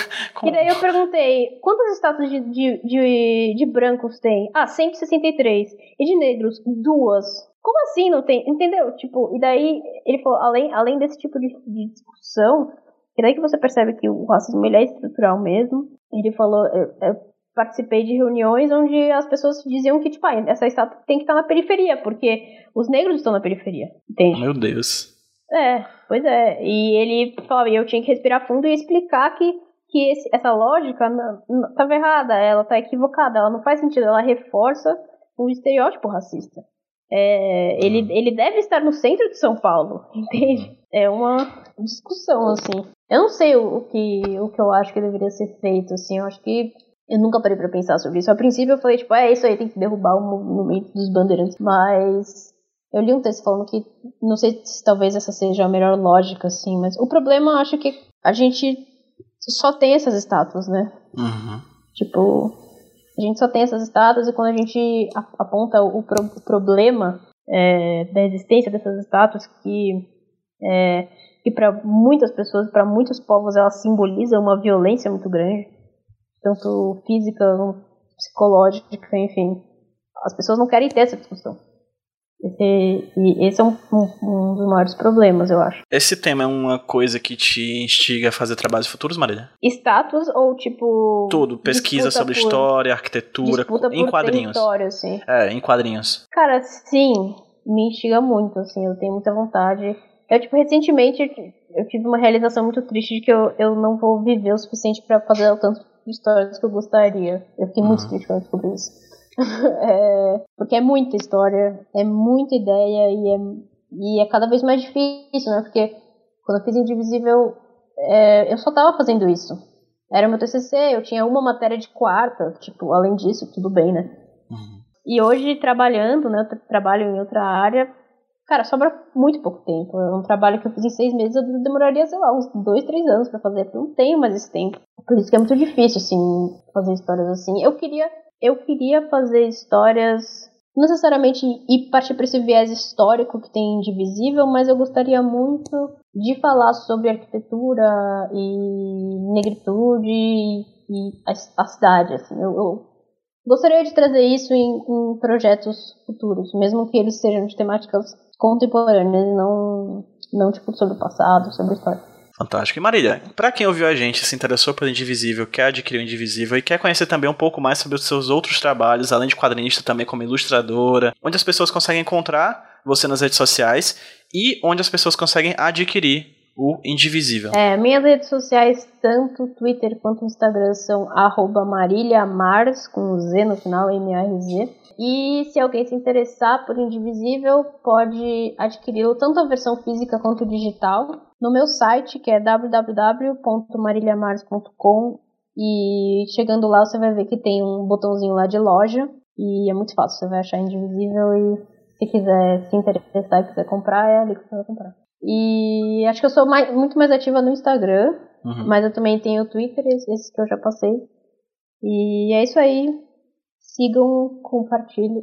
e daí eu perguntei, quantas estátuas de, de, de, de brancos tem? Ah, 163. E de negros? Duas. Como assim não tem? Entendeu? Tipo, e daí ele falou, além, além desse tipo de, de discussão, e daí que você percebe que o racismo ele é estrutural mesmo. Ele falou, eu, eu participei de reuniões onde as pessoas diziam que, tipo, ah, essa estátua tem que estar na periferia, porque os negros estão na periferia, entende? Meu Deus. É, pois é. E ele falava, e eu tinha que respirar fundo e explicar que, que esse, essa lógica estava errada, ela está equivocada, ela não faz sentido, ela reforça o estereótipo racista. É, ele, uhum. ele deve estar no centro de São Paulo, entende? É uma discussão, assim. Eu não sei o, o, que, o que eu acho que deveria ser feito, assim. Eu acho que eu nunca parei pra pensar sobre isso. A princípio eu falei, tipo, é isso aí, tem que derrubar o movimento dos bandeirantes. Mas eu li um texto falando que, não sei se talvez essa seja a melhor lógica, assim, mas o problema eu acho que a gente só tem essas estátuas, né? Uhum. Tipo, a gente só tem essas estátuas e quando a gente aponta o, pro o problema é, da existência dessas estátuas que é, que para muitas pessoas, para muitos povos, ela simboliza uma violência muito grande, tanto física, psicológica, enfim. As pessoas não querem ter essa discussão. Esse, e esse é um, um, um, dos maiores problemas, eu acho. Esse tema é uma coisa que te instiga a fazer trabalhos futuros, Marília? Status ou tipo. Tudo, pesquisa sobre por, história, arquitetura, em quadrinhos. Assim. É, em quadrinhos. Cara, sim, me instiga muito, assim, eu tenho muita vontade. Eu, tipo, recentemente eu tive uma realização muito triste de que eu, eu não vou viver o suficiente para fazer o tanto de histórias que eu gostaria. Eu fiquei muito uhum. triste quando descobri isso. é, porque é muita história, é muita ideia e é, e é cada vez mais difícil, né? Porque quando eu fiz Indivisível, é, eu só tava fazendo isso. Era meu TCC, eu tinha uma matéria de quarta, tipo, além disso, tudo bem, né? Uhum. E hoje, trabalhando, né, eu trabalho em outra área, Cara, sobra muito pouco tempo. É um trabalho que eu fiz em seis meses, eu demoraria, sei lá, uns dois, três anos para fazer, porque eu não tenho mais esse tempo. Por isso que é muito difícil, assim, fazer histórias assim. Eu queria, eu queria fazer histórias, não necessariamente ir partir para esse viés histórico que tem indivisível, mas eu gostaria muito de falar sobre arquitetura e negritude e, a, a cidade, assim. Eu, eu gostaria de trazer isso em, em projetos futuros, mesmo que eles sejam de temáticas contemporâneas, não, não tipo sobre o passado, sobre a história. Fantástico. E Marília, para quem ouviu a gente, se interessou pelo Indivisível, quer adquirir o Indivisível e quer conhecer também um pouco mais sobre os seus outros trabalhos, além de quadrinista, também como ilustradora, onde as pessoas conseguem encontrar você nas redes sociais e onde as pessoas conseguem adquirir o Indivisível. É, minhas redes sociais, tanto Twitter quanto Instagram, são arroba marilhamars, com Z no final, M-A-R-Z. E se alguém se interessar por Indivisível, pode adquiri-lo tanto a versão física quanto digital no meu site, que é www.marilhamars.com. E chegando lá, você vai ver que tem um botãozinho lá de loja. E é muito fácil, você vai achar Indivisível e se quiser se interessar e quiser comprar, é ali que você vai comprar. E acho que eu sou mais, muito mais ativa no Instagram, uhum. mas eu também tenho o Twitter, esse que eu já passei. E é isso aí. Sigam, compartilhem.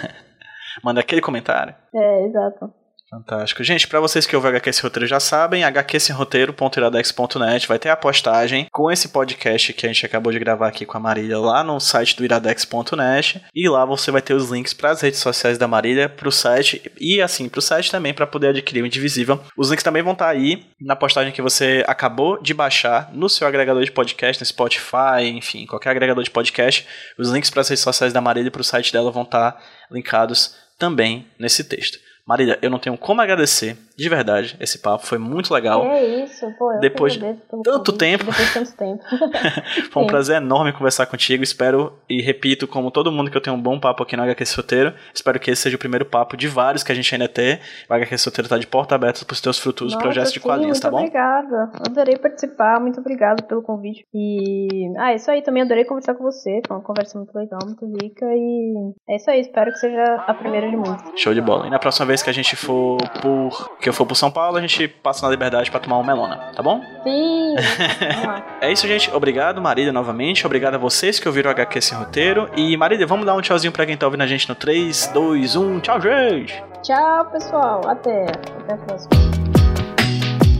Manda aquele comentário. É, exato. Fantástico. Gente, para vocês que ouvem HQ Esse Roteiro já sabem, hqsroteiro.iradex.net vai ter a postagem com esse podcast que a gente acabou de gravar aqui com a Marília lá no site do iradex.net e lá você vai ter os links para as redes sociais da Marília, para o site e assim, para o site também para poder adquirir o Indivisível. Os links também vão estar tá aí na postagem que você acabou de baixar no seu agregador de podcast, no Spotify, enfim, qualquer agregador de podcast. Os links para as redes sociais da Marília e para o site dela vão estar tá linkados também nesse texto. Marília, eu não tenho como agradecer, de verdade, esse papo foi muito legal. É isso, pô. Eu depois de tanto convite, tempo. Depois de tanto tempo. foi um prazer enorme conversar contigo. Espero e repito, como todo mundo, que eu tenho um bom papo aqui no HQ Roteiro. Espero que esse seja o primeiro papo de vários que a gente ainda tem. O HQ Roteiro tá de porta aberta para os teus futuros projetos de sim, quadrinhos, tá bom? Muito obrigada. Adorei participar. Muito obrigada pelo convite. E. Ah, é isso aí. Também adorei conversar com você. Foi uma conversa muito legal, muito rica. E é isso aí. Espero que seja a primeira de muitas. Show de bola. E na próxima vez que a gente for por. Que eu for por São Paulo, a gente passa na liberdade para tomar uma melona, tá bom? Sim! Vamos lá. É isso, gente. Obrigado, Marília, novamente. Obrigado a vocês que ouviram o HQ Sem Roteiro. E, Marília, vamos dar um tchauzinho pra quem tá ouvindo a gente no 3, 2, 1. Tchau, gente! Tchau, pessoal. Até. Até a próxima.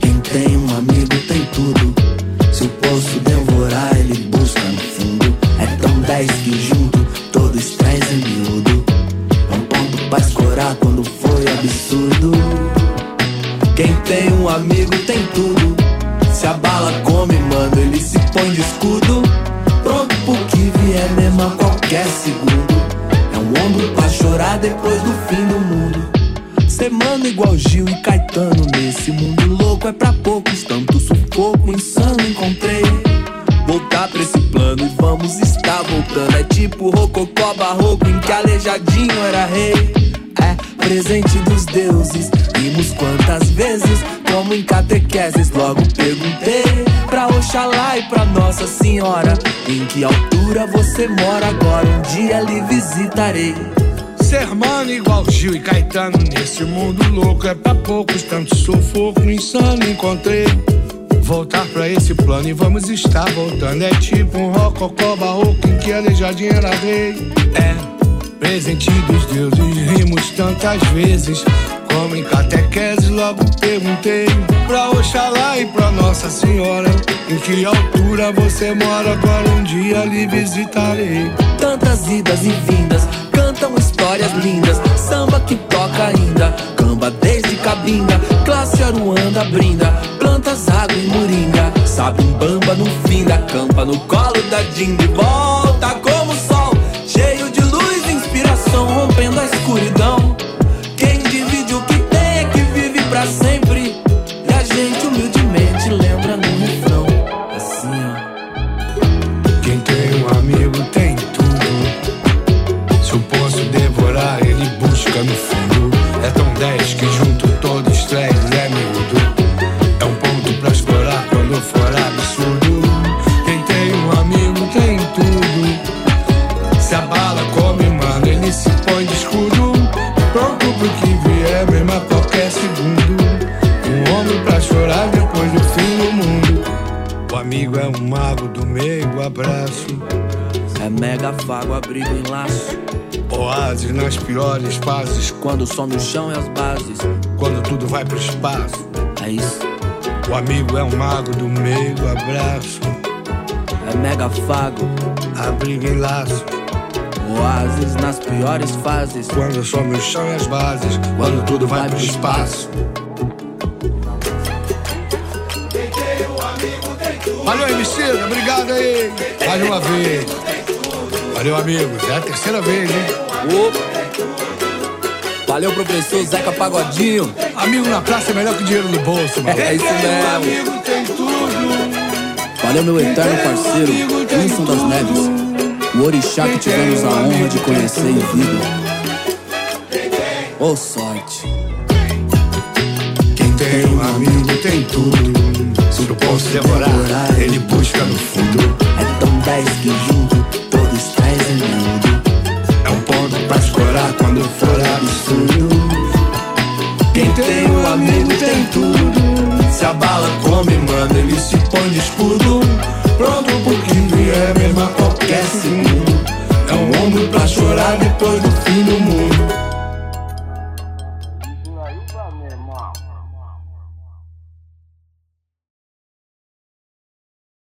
Quem tem um amigo tem tudo. Se o poço devorar, ele busca no fundo. É tão dez que junto todos trazem miúdo. É um ponto pra escorar quando foi absurdo. Quem tem um amigo tem tudo. Se a bala come, mano, ele se põe de escudo. Pronto pro que vier mesmo a qualquer segundo. É um ombro pra chorar depois do fim do mundo. Ser mano igual Gil e Caetano nesse mundo louco é pra poucos. Tanto sufoco insano encontrei. Voltar pra esse plano e vamos estar voltando. É tipo rococó barroco em que aleijadinho era rei. É presente dos deuses. Vimos quantas vezes, como em catequeses. Logo perguntei pra Oxalá e pra Nossa Senhora: Em que altura você mora agora? Um dia lhe visitarei. Ser mano igual Gil e Caetano nesse mundo louco é pra poucos, tanto sufoco insano encontrei. Voltar pra esse plano e vamos estar voltando. É tipo um rococó barroco em que aleijadinho era rei. É presente dos deuses, rimos tantas vezes. Como em catequese, logo perguntei pra Oxalá e pra Nossa Senhora: Em que altura você mora? Agora um dia lhe visitarei. Tantas idas e vindas, cantam histórias lindas. Samba que toca ainda, camba desde cabinda. Classe Aruanda brinda, plantas, água e moringa. Sabe um bamba no fim da campa, no colo da Dinda. E volta como o sol, cheio inspiração, rompendo a escuridão. Quando some o chão e as bases. quando tudo vai pro espaço. É isso. O amigo é um mago do meio, abraço. É mega fago, Abriga em laço, oásis nas piores fases. quando some o chão e as bases, quando tudo vai pro espaço. Valeu, MC, obrigado aí. Mais uma vez. Valeu, amigos. É a terceira vez, hein? Opa. Valeu, professor Zeca Pagodinho. Amigo na praça é melhor que dinheiro no bolso, mano. É isso mesmo. Amigo tem tudo. Valeu, meu eterno parceiro, Wilson das Neves. O orixá que tivemos a honra de conhecer em vida. Ô sorte. Quem tem um amigo tem tudo. Se o poço devorar, ele busca no fundo. É tão dez que junto todos trazem miúdo. Pra escorar quando for absurdo. Quem tem um amigo tem tudo. Se a bala come, mano, ele se põe de escudo. Pronto pro que vier, mesmo a qualquer segundo. É um ombro pra chorar depois do fim do mundo.